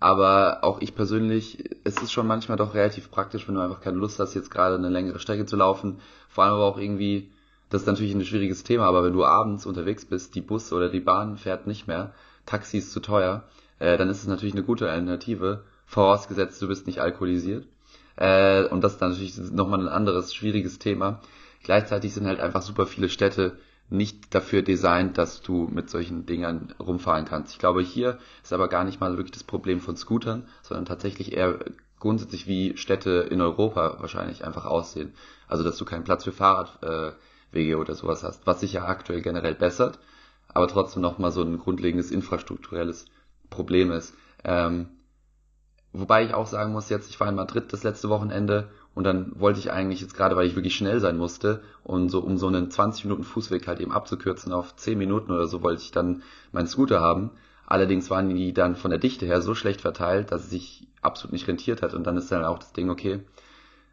Aber auch ich persönlich, es ist schon manchmal doch relativ praktisch, wenn du einfach keine Lust hast, jetzt gerade eine längere Strecke zu laufen. Vor allem aber auch irgendwie, das ist natürlich ein schwieriges Thema, aber wenn du abends unterwegs bist, die Bus oder die Bahn fährt nicht mehr, Taxi ist zu teuer, äh, dann ist es natürlich eine gute Alternative, vorausgesetzt du bist nicht alkoholisiert. Äh, und das ist dann natürlich nochmal ein anderes schwieriges Thema. Gleichzeitig sind halt einfach super viele Städte nicht dafür designt, dass du mit solchen Dingern rumfahren kannst. Ich glaube, hier ist aber gar nicht mal wirklich das Problem von Scootern, sondern tatsächlich eher grundsätzlich wie Städte in Europa wahrscheinlich einfach aussehen. Also, dass du keinen Platz für Fahrradwege äh, oder sowas hast, was sich ja aktuell generell bessert aber trotzdem nochmal so ein grundlegendes infrastrukturelles Problem ist. Ähm, wobei ich auch sagen muss, jetzt, ich war in Madrid das letzte Wochenende und dann wollte ich eigentlich jetzt gerade, weil ich wirklich schnell sein musste und so um so einen 20 Minuten Fußweg halt eben abzukürzen auf 10 Minuten oder so, wollte ich dann meinen Scooter haben. Allerdings waren die dann von der Dichte her so schlecht verteilt, dass es sich absolut nicht rentiert hat und dann ist dann auch das Ding, okay,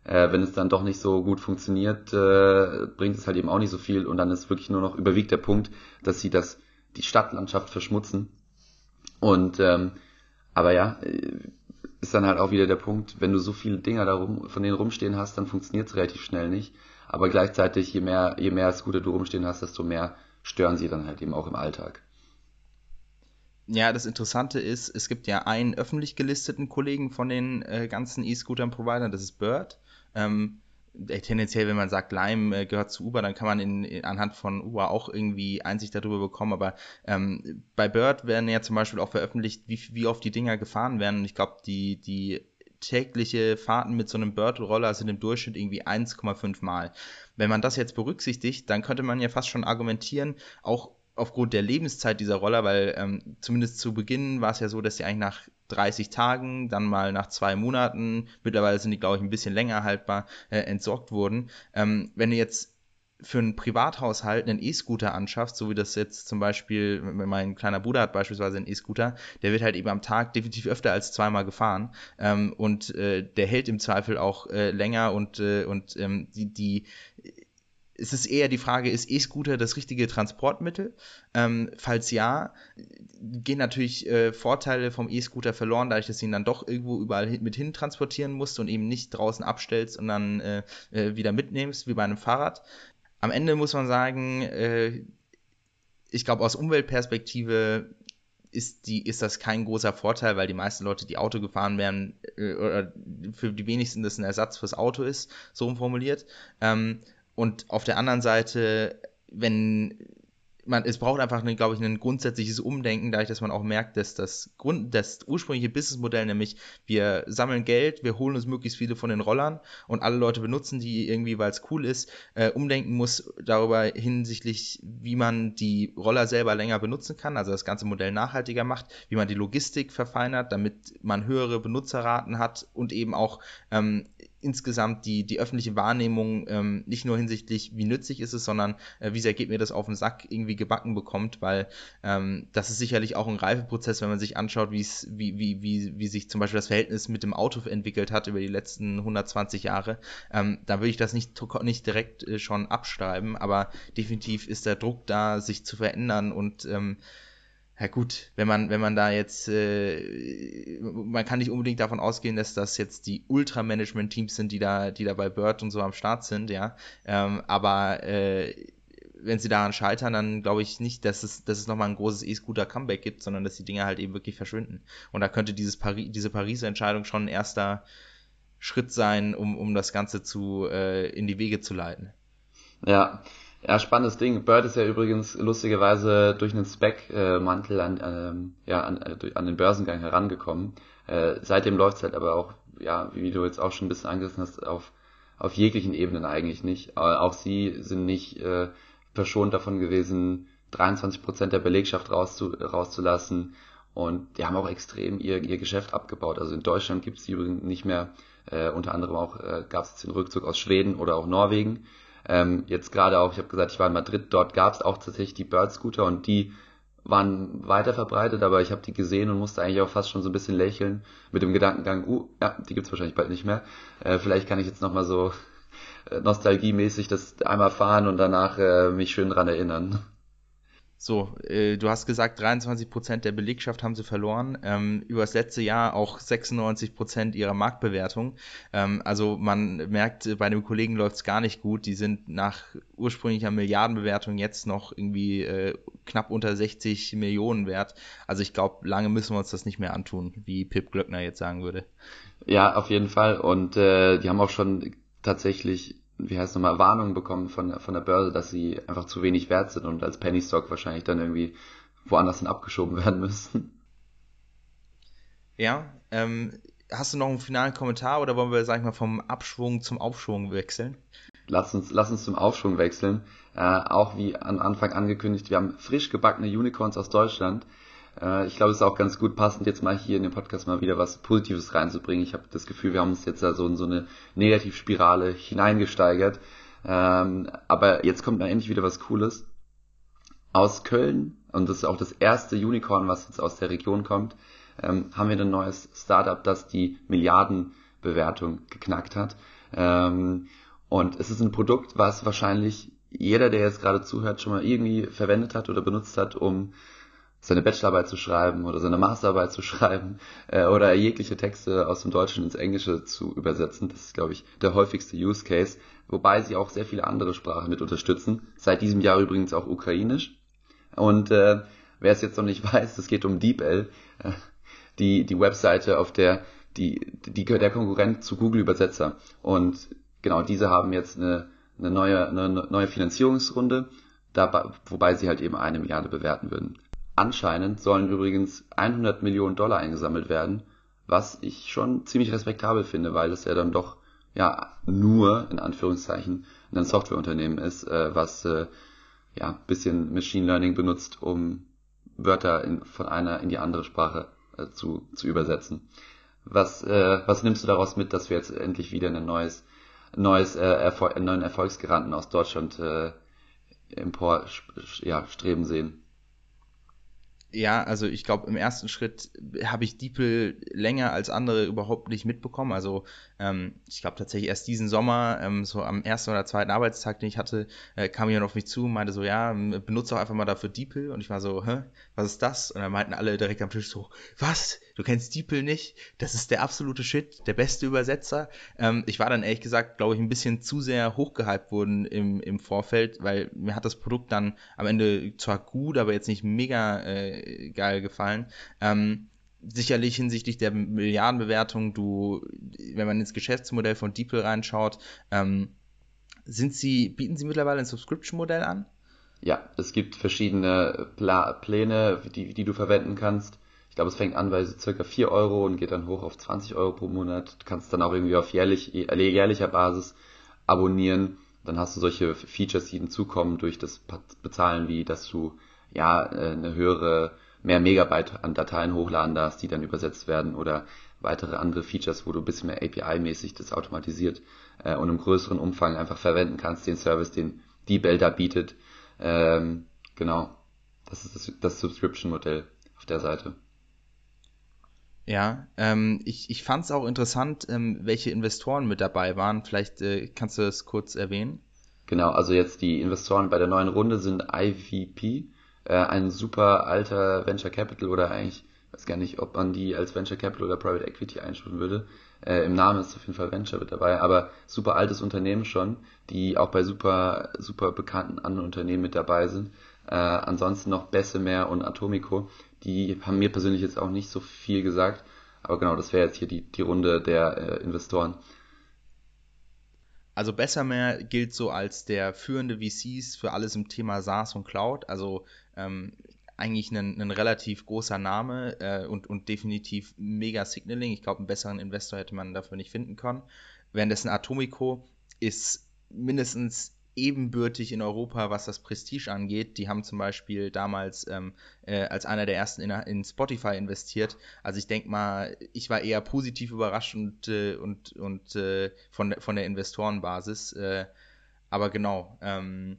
äh, wenn es dann doch nicht so gut funktioniert, äh, bringt es halt eben auch nicht so viel und dann ist wirklich nur noch überwiegt der Punkt, dass sie das die Stadtlandschaft verschmutzen. Und ähm, aber ja, äh, ist dann halt auch wieder der Punkt, wenn du so viele Dinger darum von denen rumstehen hast, dann funktioniert es relativ schnell nicht. Aber gleichzeitig, je mehr, je mehr Scooter du rumstehen hast, desto mehr stören sie dann halt eben auch im Alltag. Ja, das Interessante ist, es gibt ja einen öffentlich gelisteten Kollegen von den äh, ganzen E-Scootern-Providern, das ist Bird. Ähm, äh, tendenziell, wenn man sagt, Lime äh, gehört zu Uber, dann kann man in, in, anhand von Uber auch irgendwie Einsicht darüber bekommen. Aber ähm, bei Bird werden ja zum Beispiel auch veröffentlicht, wie, wie oft die Dinger gefahren werden. Und ich glaube, die, die tägliche Fahrten mit so einem Bird-Roller sind im Durchschnitt irgendwie 1,5 Mal. Wenn man das jetzt berücksichtigt, dann könnte man ja fast schon argumentieren, auch aufgrund der Lebenszeit dieser Roller, weil ähm, zumindest zu Beginn war es ja so, dass die eigentlich nach 30 Tagen, dann mal nach zwei Monaten, mittlerweile sind die, glaube ich, ein bisschen länger haltbar, äh, entsorgt wurden. Ähm, wenn du jetzt für einen Privathaushalt einen E-Scooter anschaffst, so wie das jetzt zum Beispiel, mein kleiner Bruder hat beispielsweise einen E-Scooter, der wird halt eben am Tag definitiv öfter als zweimal gefahren ähm, und äh, der hält im Zweifel auch äh, länger und, äh, und ähm, die, die es ist eher die Frage, ist E-Scooter das richtige Transportmittel? Ähm, falls ja, gehen natürlich äh, Vorteile vom E-Scooter verloren, dadurch, dass du ihn dann doch irgendwo überall hin, mit hin transportieren musst und eben nicht draußen abstellst und dann äh, äh, wieder mitnimmst, wie bei einem Fahrrad. Am Ende muss man sagen, äh, ich glaube, aus Umweltperspektive ist, die, ist das kein großer Vorteil, weil die meisten Leute, die Auto gefahren werden, äh, oder für die wenigsten das ein Ersatz fürs Auto ist, so formuliert. Ähm, und auf der anderen Seite, wenn man, es braucht einfach, eine, glaube ich, ein grundsätzliches Umdenken, dadurch, dass man auch merkt, dass das Grund, das ursprüngliche Businessmodell, nämlich wir sammeln Geld, wir holen uns möglichst viele von den Rollern und alle Leute benutzen die irgendwie, weil es cool ist, äh, umdenken muss darüber hinsichtlich, wie man die Roller selber länger benutzen kann, also das ganze Modell nachhaltiger macht, wie man die Logistik verfeinert, damit man höhere Benutzerraten hat und eben auch ähm, insgesamt die, die öffentliche Wahrnehmung ähm, nicht nur hinsichtlich, wie nützlich ist es, sondern äh, wie sehr geht mir das auf den Sack irgendwie gebacken bekommt, weil ähm, das ist sicherlich auch ein Reifeprozess, wenn man sich anschaut, wie, wie, wie, wie sich zum Beispiel das Verhältnis mit dem Auto entwickelt hat über die letzten 120 Jahre. Ähm, da würde ich das nicht, nicht direkt äh, schon abschreiben, aber definitiv ist der Druck da, sich zu verändern und ähm, ja gut, wenn man, wenn man da jetzt, äh, man kann nicht unbedingt davon ausgehen, dass das jetzt die Ultra-Management-Teams sind, die da, die da bei Bird und so am Start sind, ja. Ähm, aber äh, wenn sie daran scheitern, dann glaube ich nicht, dass es, dass es nochmal ein großes E-Scooter-Comeback gibt, sondern dass die Dinge halt eben wirklich verschwinden. Und da könnte dieses Pari diese Pariser Entscheidung schon ein erster Schritt sein, um, um das Ganze zu, äh, in die Wege zu leiten. Ja, ja, spannendes Ding. Bird ist ja übrigens lustigerweise durch einen Spec-Mantel an, ähm, ja, an, äh, an den Börsengang herangekommen. Äh, seitdem läuft es halt aber auch, ja, wie du jetzt auch schon ein bisschen angerissen hast, auf, auf jeglichen Ebenen eigentlich nicht. Aber auch sie sind nicht äh, verschont davon gewesen, 23 Prozent der Belegschaft rauszu, rauszulassen. Und die haben auch extrem ihr, ihr Geschäft abgebaut. Also in Deutschland gibt es die übrigens nicht mehr. Äh, unter anderem auch äh, gab es den Rückzug aus Schweden oder auch Norwegen. Ähm, jetzt gerade auch, ich habe gesagt, ich war in Madrid, dort gab es auch tatsächlich die Bird Scooter und die waren weiter verbreitet, aber ich habe die gesehen und musste eigentlich auch fast schon so ein bisschen lächeln mit dem Gedankengang, uh, ja, die gibt's wahrscheinlich bald nicht mehr. Äh, vielleicht kann ich jetzt nochmal so äh, nostalgiemäßig das einmal fahren und danach äh, mich schön dran erinnern. So, äh, du hast gesagt, 23 Prozent der Belegschaft haben sie verloren. Ähm, über das letzte Jahr auch 96 Prozent ihrer Marktbewertung. Ähm, also man merkt, bei den Kollegen läuft es gar nicht gut. Die sind nach ursprünglicher Milliardenbewertung jetzt noch irgendwie äh, knapp unter 60 Millionen wert. Also ich glaube, lange müssen wir uns das nicht mehr antun, wie Pip Glöckner jetzt sagen würde. Ja, auf jeden Fall. Und äh, die haben auch schon tatsächlich wie heißt nochmal, Warnungen bekommen von, von der Börse, dass sie einfach zu wenig wert sind und als Penny Stock wahrscheinlich dann irgendwie woanders hin abgeschoben werden müssen. Ja, ähm, hast du noch einen finalen Kommentar oder wollen wir, sag ich mal, vom Abschwung zum Aufschwung wechseln? Lass uns, lass uns zum Aufschwung wechseln. Äh, auch wie am Anfang angekündigt, wir haben frisch gebackene Unicorns aus Deutschland. Äh, ich glaube, es ist auch ganz gut passend, jetzt mal hier in den Podcast mal wieder was Positives reinzubringen. Ich habe das Gefühl, wir haben uns jetzt da so in so eine Negativspirale hineingesteigert. Ähm, aber jetzt kommt mal endlich wieder was Cooles. Aus Köln, und das ist auch das erste Unicorn, was jetzt aus der Region kommt, ähm, haben wir ein neues Startup, das die Milliardenbewertung geknackt hat. Ähm, und es ist ein Produkt, was wahrscheinlich jeder, der jetzt gerade zuhört, schon mal irgendwie verwendet hat oder benutzt hat, um seine Bachelorarbeit zu schreiben oder seine Masterarbeit zu schreiben äh, oder jegliche Texte aus dem Deutschen ins Englische zu übersetzen. Das ist, glaube ich, der häufigste Use Case, wobei sie auch sehr viele andere Sprachen mit unterstützen. Seit diesem Jahr übrigens auch Ukrainisch. Und äh, wer es jetzt noch nicht weiß, es geht um DeepL, äh, die, die Webseite, auf der die, die, der Konkurrent zu Google Übersetzer. Und genau, diese haben jetzt eine, eine, neue, eine neue Finanzierungsrunde, dabei, wobei sie halt eben eine Milliarde bewerten würden. Anscheinend sollen übrigens 100 Millionen Dollar eingesammelt werden, was ich schon ziemlich respektabel finde, weil es ja dann doch ja nur in Anführungszeichen ein Softwareunternehmen ist, äh, was äh, ja bisschen Machine Learning benutzt, um Wörter in, von einer in die andere Sprache äh, zu, zu übersetzen. Was, äh, was nimmst du daraus mit, dass wir jetzt endlich wieder ein neues, neues äh, einen neuen Erfolgsgaranten aus Deutschland äh, empor ja, streben sehen? Ja, also ich glaube, im ersten Schritt habe ich Diepel länger als andere überhaupt nicht mitbekommen. Also ähm, ich glaube tatsächlich erst diesen Sommer, ähm, so am ersten oder zweiten Arbeitstag, den ich hatte, äh, kam jemand auf mich zu und meinte so, ja, benutze doch einfach mal dafür Diepel. Und ich war so, hä, was ist das? Und dann meinten alle direkt am Tisch so, was? Du kennst Diepel nicht? Das ist der absolute Shit, der beste Übersetzer. Ähm, ich war dann ehrlich gesagt, glaube ich, ein bisschen zu sehr hochgehypt worden im, im Vorfeld, weil mir hat das Produkt dann am Ende zwar gut, aber jetzt nicht mega äh, geil gefallen. Ähm, sicherlich hinsichtlich der Milliardenbewertung, du, wenn man ins Geschäftsmodell von DeepL reinschaut, ähm, sind sie, bieten sie mittlerweile ein Subscription-Modell an? Ja, es gibt verschiedene Pla Pläne, die, die du verwenden kannst. Ich glaube, es fängt an bei circa 4 Euro und geht dann hoch auf 20 Euro pro Monat. Du kannst dann auch irgendwie auf jährlich, jährlicher Basis abonnieren. Dann hast du solche Features, die hinzukommen durch das Bezahlen, wie dass du ja eine höhere, mehr Megabyte an Dateien hochladen darfst, die dann übersetzt werden oder weitere andere Features, wo du ein bisschen mehr API-mäßig das automatisiert äh, und im größeren Umfang einfach verwenden kannst, den Service, den DeepL da bietet. Ähm, genau, das ist das, das Subscription-Modell auf der Seite. Ja, ähm, ich, ich fand es auch interessant, ähm, welche Investoren mit dabei waren. Vielleicht äh, kannst du das kurz erwähnen. Genau, also jetzt die Investoren bei der neuen Runde sind IVP, äh, ein super alter Venture Capital oder eigentlich, weiß gar nicht, ob man die als Venture Capital oder Private Equity einstufen würde. Äh, Im Namen ist auf jeden Fall Venture mit dabei, aber super altes Unternehmen schon, die auch bei super, super bekannten anderen Unternehmen mit dabei sind. Äh, ansonsten noch Bessemer und Atomico, die haben mir persönlich jetzt auch nicht so viel gesagt, aber genau, das wäre jetzt hier die, die Runde der äh, Investoren. Also Bessemer gilt so als der führende VCs für alles im Thema SaaS und Cloud. Also ähm, eigentlich ein, ein, relativ großer Name äh, und, und definitiv mega Signaling. Ich glaube, einen besseren Investor hätte man dafür nicht finden können. Währenddessen Atomico ist mindestens ebenbürtig in Europa, was das Prestige angeht. Die haben zum Beispiel damals ähm, äh, als einer der ersten in, in Spotify investiert. Also ich denke mal, ich war eher positiv überrascht und, äh, und, und äh, von, von der Investorenbasis. Äh, aber genau, ähm,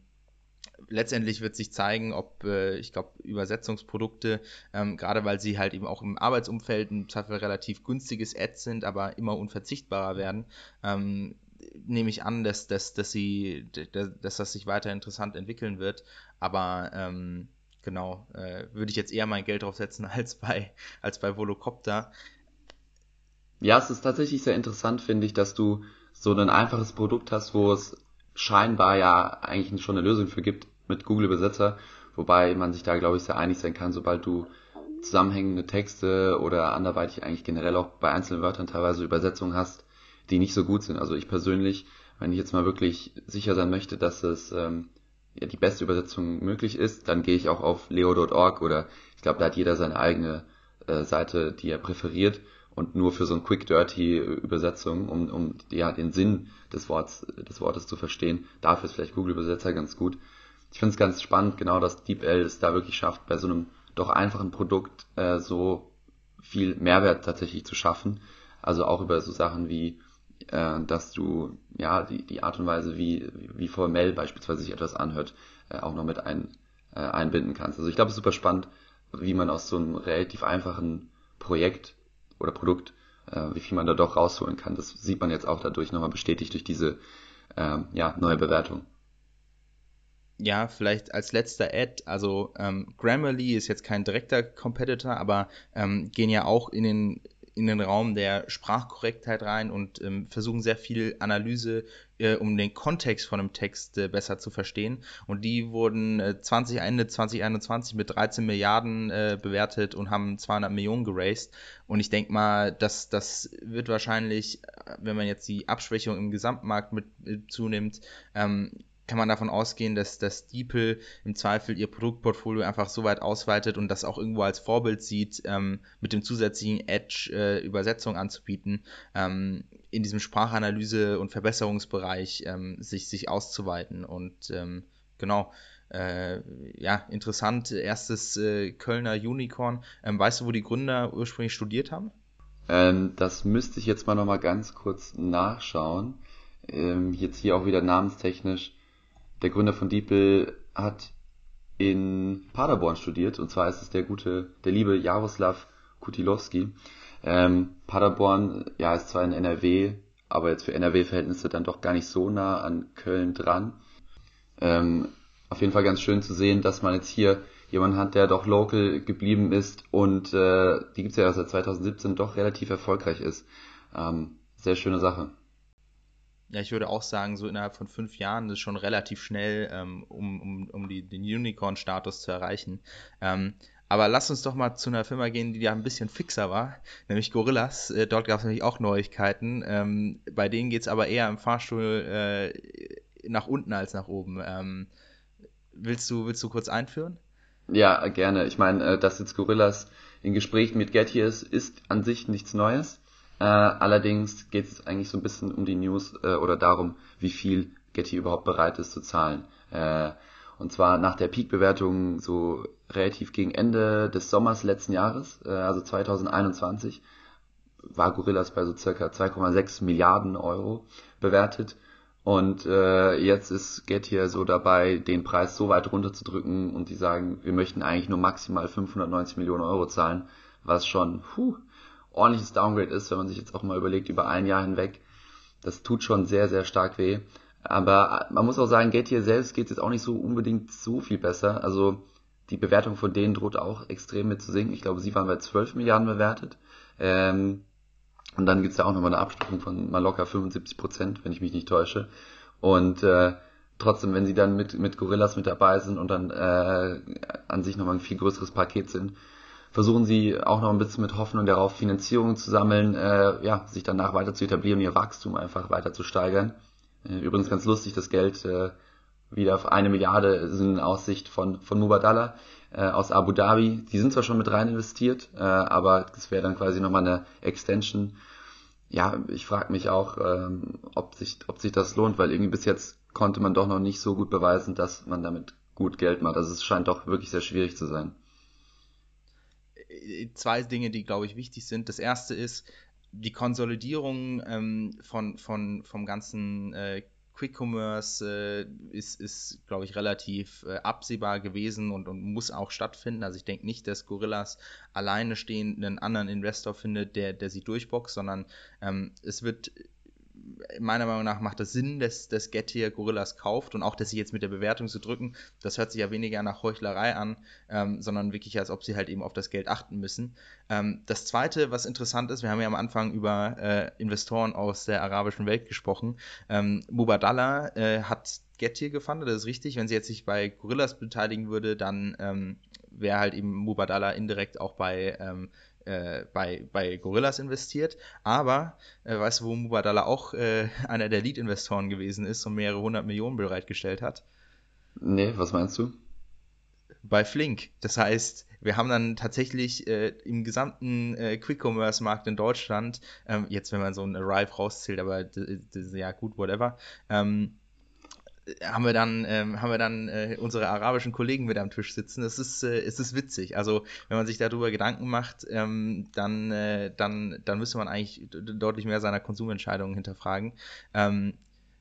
letztendlich wird sich zeigen, ob, äh, ich glaube, Übersetzungsprodukte, ähm, gerade weil sie halt eben auch im Arbeitsumfeld ein relativ günstiges Ad sind, aber immer unverzichtbarer werden, ähm, nehme ich an, dass, dass, dass, sie, dass das sich weiter interessant entwickeln wird. Aber ähm, genau, äh, würde ich jetzt eher mein Geld drauf setzen als bei, als bei Volocopter. Ja, es ist tatsächlich sehr interessant, finde ich, dass du so ein einfaches Produkt hast, wo es scheinbar ja eigentlich schon eine Lösung für gibt mit Google Übersetzer, wobei man sich da, glaube ich, sehr einig sein kann, sobald du zusammenhängende Texte oder anderweitig eigentlich generell auch bei einzelnen Wörtern teilweise Übersetzungen hast, die nicht so gut sind. Also ich persönlich, wenn ich jetzt mal wirklich sicher sein möchte, dass es ähm, ja, die beste Übersetzung möglich ist, dann gehe ich auch auf leo.org oder ich glaube, da hat jeder seine eigene äh, Seite, die er präferiert und nur für so ein Quick Dirty Übersetzung, um, um ja, den Sinn des Wortes, des Wortes zu verstehen. Dafür ist vielleicht Google Übersetzer ganz gut. Ich finde es ganz spannend, genau, dass DeepL es da wirklich schafft, bei so einem doch einfachen Produkt äh, so viel Mehrwert tatsächlich zu schaffen. Also auch über so Sachen wie äh, dass du ja die, die Art und Weise, wie, wie formell beispielsweise sich etwas anhört, äh, auch noch mit ein, äh, einbinden kannst. Also ich glaube, es ist super spannend, wie man aus so einem relativ einfachen Projekt oder Produkt, äh, wie viel man da doch rausholen kann. Das sieht man jetzt auch dadurch nochmal bestätigt durch diese äh, ja, neue Bewertung. Ja, vielleicht als letzter Ad, also ähm, Grammarly ist jetzt kein direkter Competitor, aber ähm, gehen ja auch in den in den Raum der Sprachkorrektheit rein und ähm, versuchen sehr viel Analyse, äh, um den Kontext von einem Text äh, besser zu verstehen. Und die wurden äh, 20, Ende 2021 mit 13 Milliarden äh, bewertet und haben 200 Millionen geraced. Und ich denke mal, dass das wird wahrscheinlich, äh, wenn man jetzt die Abschwächung im Gesamtmarkt mit äh, zunimmt, ähm, kann man davon ausgehen, dass, dass DeepL im Zweifel ihr Produktportfolio einfach so weit ausweitet und das auch irgendwo als Vorbild sieht, ähm, mit dem zusätzlichen Edge äh, Übersetzung anzubieten, ähm, in diesem Sprachanalyse- und Verbesserungsbereich ähm, sich, sich auszuweiten. Und ähm, genau, äh, ja, interessant, erstes äh, Kölner Unicorn. Ähm, weißt du, wo die Gründer ursprünglich studiert haben? Ähm, das müsste ich jetzt mal nochmal ganz kurz nachschauen. jetzt hier auch wieder namenstechnisch der Gründer von DeepL hat in Paderborn studiert und zwar ist es der gute, der liebe Jaroslav Kutilowski. Ähm, Paderborn, ja, ist zwar in NRW, aber jetzt für NRW-Verhältnisse dann doch gar nicht so nah an Köln dran. Ähm, auf jeden Fall ganz schön zu sehen, dass man jetzt hier jemanden hat, der doch local geblieben ist und äh, die gibt's ja seit 2017 doch relativ erfolgreich ist. Ähm, sehr schöne Sache. Ja, ich würde auch sagen, so innerhalb von fünf Jahren ist schon relativ schnell, ähm, um, um, um die, den Unicorn-Status zu erreichen. Ähm, aber lass uns doch mal zu einer Firma gehen, die ja ein bisschen fixer war, nämlich Gorillas. Äh, dort gab es nämlich auch Neuigkeiten. Ähm, bei denen geht es aber eher im Fahrstuhl äh, nach unten als nach oben. Ähm, willst, du, willst du kurz einführen? Ja, gerne. Ich meine, äh, dass jetzt Gorillas in Gesprächen mit Getty ist, ist an sich nichts Neues. Äh, allerdings geht es eigentlich so ein bisschen um die News äh, oder darum, wie viel Getty überhaupt bereit ist zu zahlen. Äh, und zwar nach der Peak-Bewertung so relativ gegen Ende des Sommers letzten Jahres, äh, also 2021, war Gorillas bei so circa 2,6 Milliarden Euro bewertet. Und äh, jetzt ist Getty so dabei, den Preis so weit runterzudrücken und die sagen, wir möchten eigentlich nur maximal 590 Millionen Euro zahlen, was schon puh, ordentliches Downgrade ist, wenn man sich jetzt auch mal überlegt, über ein Jahr hinweg. Das tut schon sehr, sehr stark weh. Aber man muss auch sagen, Getty selbst geht jetzt auch nicht so unbedingt so viel besser. Also die Bewertung von denen droht auch extrem mit zu sinken. Ich glaube, sie waren bei 12 Milliarden bewertet. Ähm, und dann gibt's ja auch nochmal eine Abstufung von mal locker 75 Prozent, wenn ich mich nicht täusche. Und äh, trotzdem, wenn sie dann mit, mit Gorillas mit dabei sind und dann äh, an sich nochmal ein viel größeres Paket sind, versuchen sie auch noch ein bisschen mit Hoffnung darauf, Finanzierung zu sammeln, äh, ja, sich danach weiter zu etablieren, ihr Wachstum einfach weiter zu steigern. Äh, übrigens ganz lustig, das Geld äh, wieder auf eine Milliarde ist in Aussicht von, von Mubadala äh, aus Abu Dhabi. Die sind zwar schon mit rein investiert, äh, aber das wäre dann quasi nochmal eine Extension. Ja, ich frage mich auch, ähm, ob, sich, ob sich das lohnt, weil irgendwie bis jetzt konnte man doch noch nicht so gut beweisen, dass man damit gut Geld macht. Also es scheint doch wirklich sehr schwierig zu sein. Zwei Dinge, die, glaube ich, wichtig sind. Das erste ist, die Konsolidierung ähm, von, von, vom ganzen äh, Quick Commerce äh, ist, ist glaube ich, relativ äh, absehbar gewesen und, und muss auch stattfinden. Also ich denke nicht, dass Gorillas alleine stehend einen anderen Investor findet, der, der sie durchboxt, sondern ähm, es wird meiner Meinung nach macht es Sinn, dass, dass Gettier Gorillas kauft und auch, dass sie jetzt mit der Bewertung zu drücken, das hört sich ja weniger nach Heuchlerei an, ähm, sondern wirklich, als ob sie halt eben auf das Geld achten müssen. Ähm, das Zweite, was interessant ist, wir haben ja am Anfang über äh, Investoren aus der arabischen Welt gesprochen. Ähm, Mubadala äh, hat Gettier gefunden, das ist richtig. Wenn sie jetzt sich bei Gorillas beteiligen würde, dann ähm, wäre halt eben Mubadala indirekt auch bei ähm, äh, bei, bei Gorillas investiert, aber äh, weißt du, wo Mubadala auch äh, einer der Lead-Investoren gewesen ist und mehrere hundert Millionen bereitgestellt hat? Nee, was meinst du? Bei Flink. Das heißt, wir haben dann tatsächlich äh, im gesamten äh, Quick-Commerce-Markt in Deutschland, ähm, jetzt wenn man so ein Arrive rauszählt, aber ja gut, whatever, ähm, haben wir dann, ähm, haben wir dann äh, unsere arabischen Kollegen mit am Tisch sitzen. Es ist, äh, es ist witzig. Also wenn man sich darüber Gedanken macht, ähm, dann, äh, dann, dann müsste man eigentlich deutlich mehr seiner Konsumentscheidungen hinterfragen. Ähm,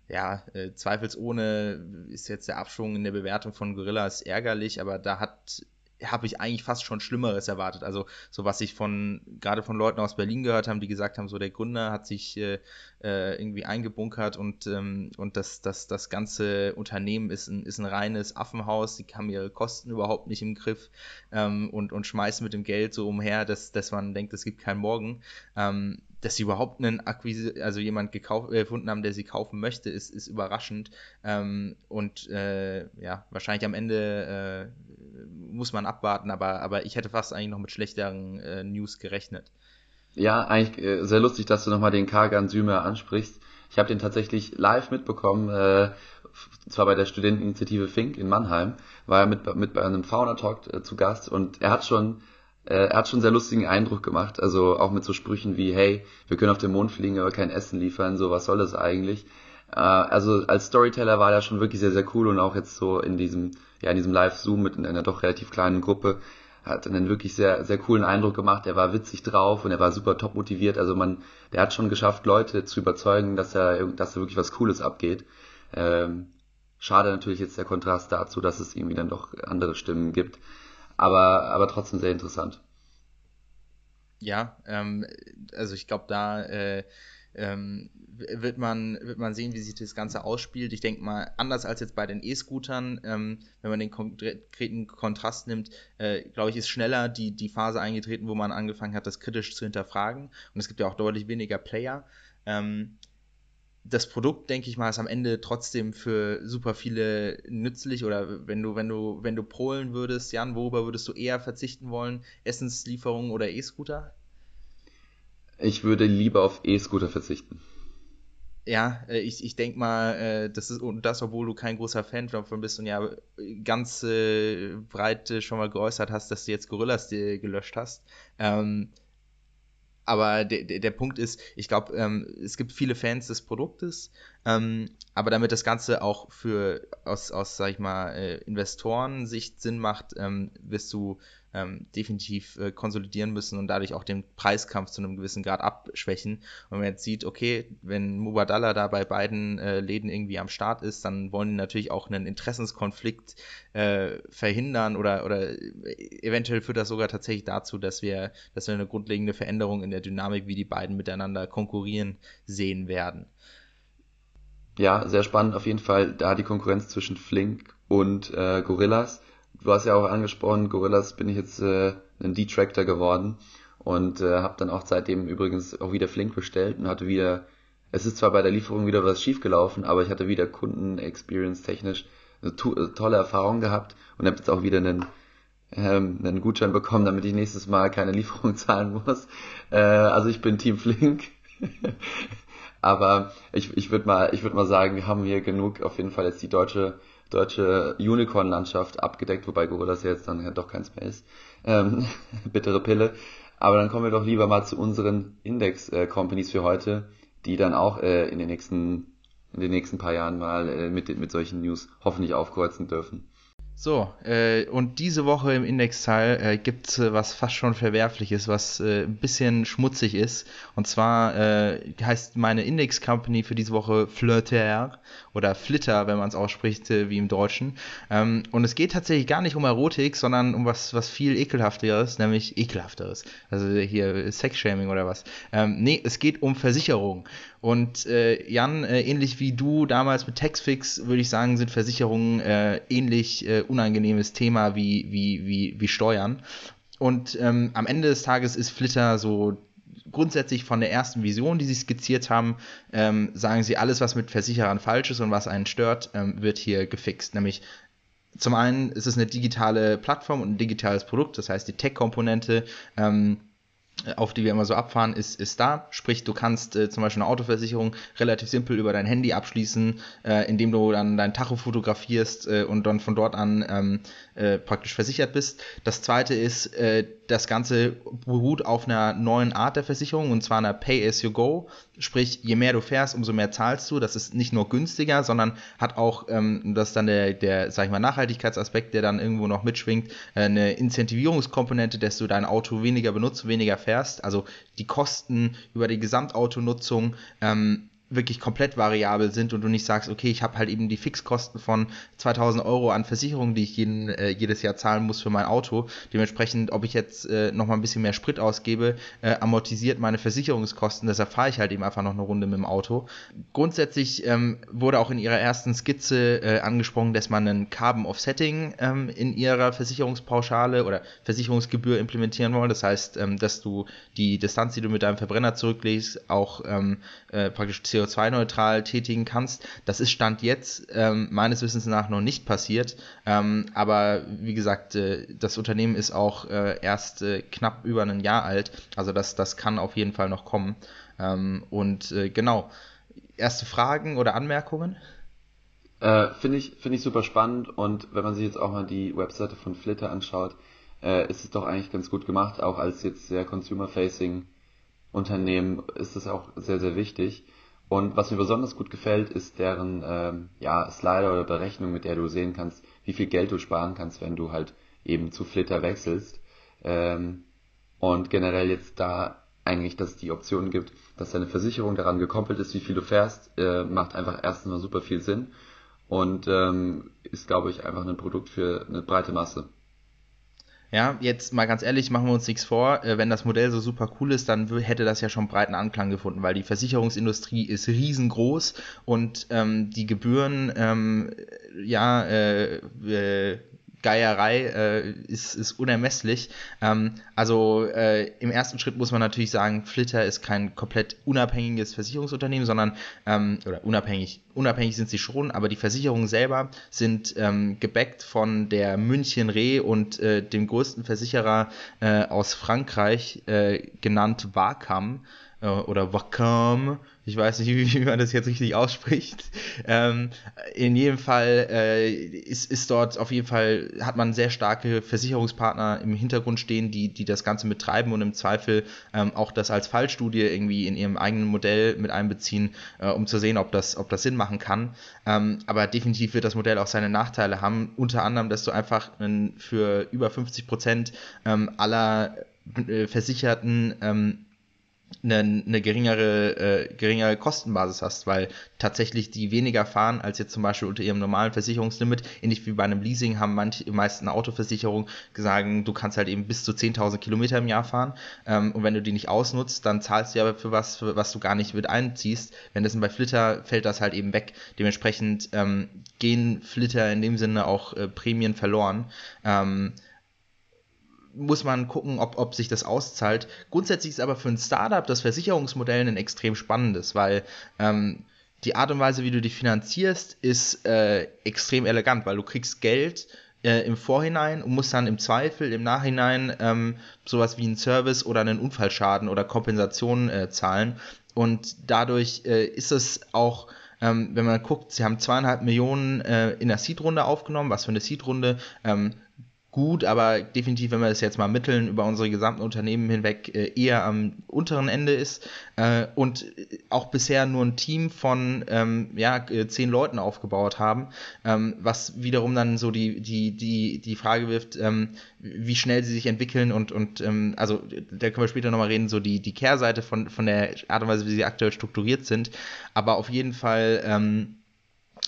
ja, äh, zweifelsohne ist jetzt der Abschwung in der Bewertung von Gorillas ärgerlich, aber da hat habe ich eigentlich fast schon Schlimmeres erwartet. Also so was ich von gerade von Leuten aus Berlin gehört haben, die gesagt haben, so der Gründer hat sich äh, äh, irgendwie eingebunkert und ähm, und das das das ganze Unternehmen ist ein ist ein reines Affenhaus. Die haben ihre Kosten überhaupt nicht im Griff ähm, und und schmeißen mit dem Geld so umher, dass dass man denkt, es gibt keinen Morgen. Ähm, dass sie überhaupt einen Akquise, also jemand gekauft, äh, gefunden haben, der sie kaufen möchte, ist, ist überraschend. Ähm, und äh, ja, wahrscheinlich am Ende äh, muss man abwarten, aber, aber ich hätte fast eigentlich noch mit schlechteren äh, News gerechnet. Ja, eigentlich äh, sehr lustig, dass du nochmal den Kagan Sümer ansprichst. Ich habe den tatsächlich live mitbekommen, äh, zwar bei der Studenteninitiative Fink in Mannheim, war er mit, mit bei einem Fauna Talk äh, zu Gast und er hat schon er hat schon sehr lustigen Eindruck gemacht, also auch mit so Sprüchen wie, hey, wir können auf den Mond fliegen, aber kein Essen liefern, so was soll das eigentlich? Äh, also als Storyteller war er schon wirklich sehr, sehr cool und auch jetzt so in diesem, ja, in diesem Live-Zoom mit einer doch relativ kleinen Gruppe hat einen wirklich sehr, sehr coolen Eindruck gemacht. Er war witzig drauf und er war super top motiviert. Also man, der hat schon geschafft, Leute zu überzeugen, dass er, dass da wirklich was Cooles abgeht. Ähm, schade natürlich jetzt der Kontrast dazu, dass es irgendwie dann doch andere Stimmen gibt aber, aber trotzdem sehr interessant. Ja, ähm, also ich glaube, da äh, ähm, wird, man, wird man sehen, wie sich das Ganze ausspielt. Ich denke mal, anders als jetzt bei den E-Scootern, ähm, wenn man den konkreten Kontrast nimmt, äh, glaube ich, ist schneller die, die Phase eingetreten, wo man angefangen hat, das kritisch zu hinterfragen. Und es gibt ja auch deutlich weniger Player. Ähm, das Produkt, denke ich mal, ist am Ende trotzdem für super viele nützlich oder wenn du, wenn du, wenn du polen würdest, Jan, worüber würdest du eher verzichten wollen? Essenslieferungen oder E-Scooter? Ich würde lieber auf E-Scooter verzichten. ja, äh, ich, ich denke mal, äh, das ist, und das, obwohl du kein großer Fan davon bist und ja ganz äh, breit schon mal geäußert hast, dass du jetzt Gorillas gelöscht hast. Ähm, aber der, der, der Punkt ist, ich glaube, ähm, es gibt viele Fans des Produktes, ähm, aber damit das Ganze auch für aus, aus sag ich mal, äh, Investoren-Sicht Sinn macht, ähm, wirst du ähm, definitiv äh, konsolidieren müssen und dadurch auch den Preiskampf zu einem gewissen Grad abschwächen. Und wenn man jetzt sieht, okay, wenn Mubadala da bei beiden äh, Läden irgendwie am Start ist, dann wollen die natürlich auch einen Interessenskonflikt äh, verhindern oder, oder eventuell führt das sogar tatsächlich dazu, dass wir, dass wir eine grundlegende Veränderung in der Dynamik, wie die beiden miteinander konkurrieren, sehen werden. Ja, sehr spannend auf jeden Fall da die Konkurrenz zwischen Flink und äh, Gorillas du hast ja auch angesprochen, Gorillas bin ich jetzt äh, ein Detractor geworden und äh, habe dann auch seitdem übrigens auch wieder Flink bestellt und hatte wieder, es ist zwar bei der Lieferung wieder was schiefgelaufen, aber ich hatte wieder Kunden-Experience technisch eine to äh, tolle Erfahrung gehabt und habe jetzt auch wieder einen, ähm, einen Gutschein bekommen, damit ich nächstes Mal keine Lieferung zahlen muss. Äh, also ich bin Team Flink. aber ich, ich würde mal, ich würde mal sagen, wir haben hier genug auf jeden Fall jetzt die deutsche deutsche Unicorn-Landschaft abgedeckt, wobei Gorillas ja jetzt dann ja doch keins mehr ist. Ähm, bittere Pille. Aber dann kommen wir doch lieber mal zu unseren Index-Companies für heute, die dann auch äh, in den nächsten in den nächsten paar Jahren mal äh, mit, mit solchen News hoffentlich aufkreuzen dürfen. So, äh, und diese Woche im Indexteil äh, gibt es äh, was fast schon Verwerfliches, was äh, ein bisschen schmutzig ist. Und zwar äh, heißt meine Index-Company für diese Woche Flirter oder Flitter, wenn man es ausspricht, äh, wie im Deutschen. Ähm, und es geht tatsächlich gar nicht um Erotik, sondern um was, was viel ekelhafteres, nämlich ekelhafteres. Also hier Sexshaming oder was. Ähm, nee, es geht um Versicherung. Und äh, Jan, äh, ähnlich wie du damals mit Taxfix, würde ich sagen, sind Versicherungen äh, ähnlich äh, unangenehmes Thema wie, wie, wie, wie Steuern. Und ähm, am Ende des Tages ist Flitter so grundsätzlich von der ersten Vision, die sie skizziert haben, ähm, sagen sie, alles, was mit Versicherern falsch ist und was einen stört, ähm, wird hier gefixt. Nämlich zum einen ist es eine digitale Plattform und ein digitales Produkt, das heißt die Tech-Komponente. Ähm, auf die wir immer so abfahren, ist, ist da. Sprich, du kannst äh, zum Beispiel eine Autoversicherung relativ simpel über dein Handy abschließen, äh, indem du dann dein Tacho fotografierst äh, und dann von dort an ähm, äh, praktisch versichert bist. Das zweite ist, äh, das Ganze beruht auf einer neuen Art der Versicherung und zwar einer Pay-as-you-go. Sprich, je mehr du fährst, umso mehr zahlst du. Das ist nicht nur günstiger, sondern hat auch, ähm, das ist dann der, der, sag ich mal, Nachhaltigkeitsaspekt, der dann irgendwo noch mitschwingt, äh, eine Incentivierungskomponente, dass du dein Auto weniger benutzt, weniger fährst. Also die Kosten über die Gesamtautonutzung ähm, wirklich komplett variabel sind und du nicht sagst, okay, ich habe halt eben die Fixkosten von 2000 Euro an Versicherungen, die ich jeden, äh, jedes Jahr zahlen muss für mein Auto. Dementsprechend, ob ich jetzt äh, nochmal ein bisschen mehr Sprit ausgebe, äh, amortisiert meine Versicherungskosten. Deshalb fahre ich halt eben einfach noch eine Runde mit dem Auto. Grundsätzlich ähm, wurde auch in ihrer ersten Skizze äh, angesprochen, dass man ein Carbon Offsetting ähm, in ihrer Versicherungspauschale oder Versicherungsgebühr implementieren wollen. Das heißt, ähm, dass du die Distanz, die du mit deinem Verbrenner zurücklegst, auch ähm, äh, praktisch CO2-neutral tätigen kannst. Das ist Stand jetzt ähm, meines Wissens nach noch nicht passiert. Ähm, aber wie gesagt, äh, das Unternehmen ist auch äh, erst äh, knapp über ein Jahr alt. Also das, das kann auf jeden Fall noch kommen. Ähm, und äh, genau, erste Fragen oder Anmerkungen? Äh, Finde ich, find ich super spannend und wenn man sich jetzt auch mal die Webseite von Flitter anschaut, äh, ist es doch eigentlich ganz gut gemacht, auch als jetzt sehr consumer-facing Unternehmen ist es auch sehr, sehr wichtig. Und was mir besonders gut gefällt, ist deren ähm, ja, Slider oder Berechnung, mit der du sehen kannst, wie viel Geld du sparen kannst, wenn du halt eben zu Flitter wechselst. Ähm, und generell jetzt da eigentlich, dass es die Option gibt, dass deine Versicherung daran gekoppelt ist, wie viel du fährst, äh, macht einfach erstens mal super viel Sinn und ähm, ist, glaube ich, einfach ein Produkt für eine breite Masse. Ja, jetzt mal ganz ehrlich, machen wir uns nichts vor. Äh, wenn das Modell so super cool ist, dann hätte das ja schon breiten Anklang gefunden, weil die Versicherungsindustrie ist riesengroß und ähm, die Gebühren, ähm, ja, äh, äh, Geierei äh, ist, ist unermesslich. Ähm, also äh, im ersten Schritt muss man natürlich sagen, Flitter ist kein komplett unabhängiges Versicherungsunternehmen, sondern, ähm, oder unabhängig, unabhängig sind sie schon, aber die Versicherungen selber sind ähm, gebackt von der München Re und äh, dem größten Versicherer äh, aus Frankreich, äh, genannt Wacam. äh, oder Wacom, ich weiß nicht, wie, wie man das jetzt richtig ausspricht. Ähm, in jedem Fall äh, ist, ist dort auf jeden Fall, hat man sehr starke Versicherungspartner im Hintergrund stehen, die, die das Ganze betreiben und im Zweifel ähm, auch das als Fallstudie irgendwie in ihrem eigenen Modell mit einbeziehen, äh, um zu sehen, ob das, ob das Sinn machen kann. Ähm, aber definitiv wird das Modell auch seine Nachteile haben, unter anderem, dass du einfach für über 50 Prozent ähm, aller äh, Versicherten ähm, eine, eine geringere, äh, geringere Kostenbasis hast, weil tatsächlich die weniger fahren als jetzt zum Beispiel unter ihrem normalen Versicherungslimit. Ähnlich wie bei einem Leasing haben manche, meisten Autoversicherungen gesagt, du kannst halt eben bis zu 10.000 Kilometer im Jahr fahren. Ähm, und wenn du die nicht ausnutzt, dann zahlst du aber für was, für was du gar nicht mit einziehst. Wenn das bei Flitter fällt das halt eben weg. Dementsprechend ähm, gehen Flitter in dem Sinne auch äh, Prämien verloren. Ähm, muss man gucken, ob, ob sich das auszahlt. Grundsätzlich ist aber für ein Startup das Versicherungsmodell ein extrem spannendes, weil ähm, die Art und Weise, wie du dich finanzierst, ist äh, extrem elegant, weil du kriegst Geld äh, im Vorhinein und musst dann im Zweifel im Nachhinein ähm, sowas wie einen Service oder einen Unfallschaden oder Kompensation äh, zahlen. Und dadurch äh, ist es auch ähm, wenn man guckt, sie haben zweieinhalb Millionen äh, in der Seed-Runde aufgenommen, was für eine Seed-Runde ähm, gut, aber definitiv, wenn wir das jetzt mal mitteln, über unsere gesamten Unternehmen hinweg äh, eher am unteren Ende ist äh, und auch bisher nur ein Team von ähm, ja, äh, zehn Leuten aufgebaut haben, ähm, was wiederum dann so die, die, die, die Frage wirft, ähm, wie schnell sie sich entwickeln und, und ähm, also da können wir später nochmal reden, so die, die Kehrseite von, von der Art und Weise, wie sie aktuell strukturiert sind, aber auf jeden Fall ähm,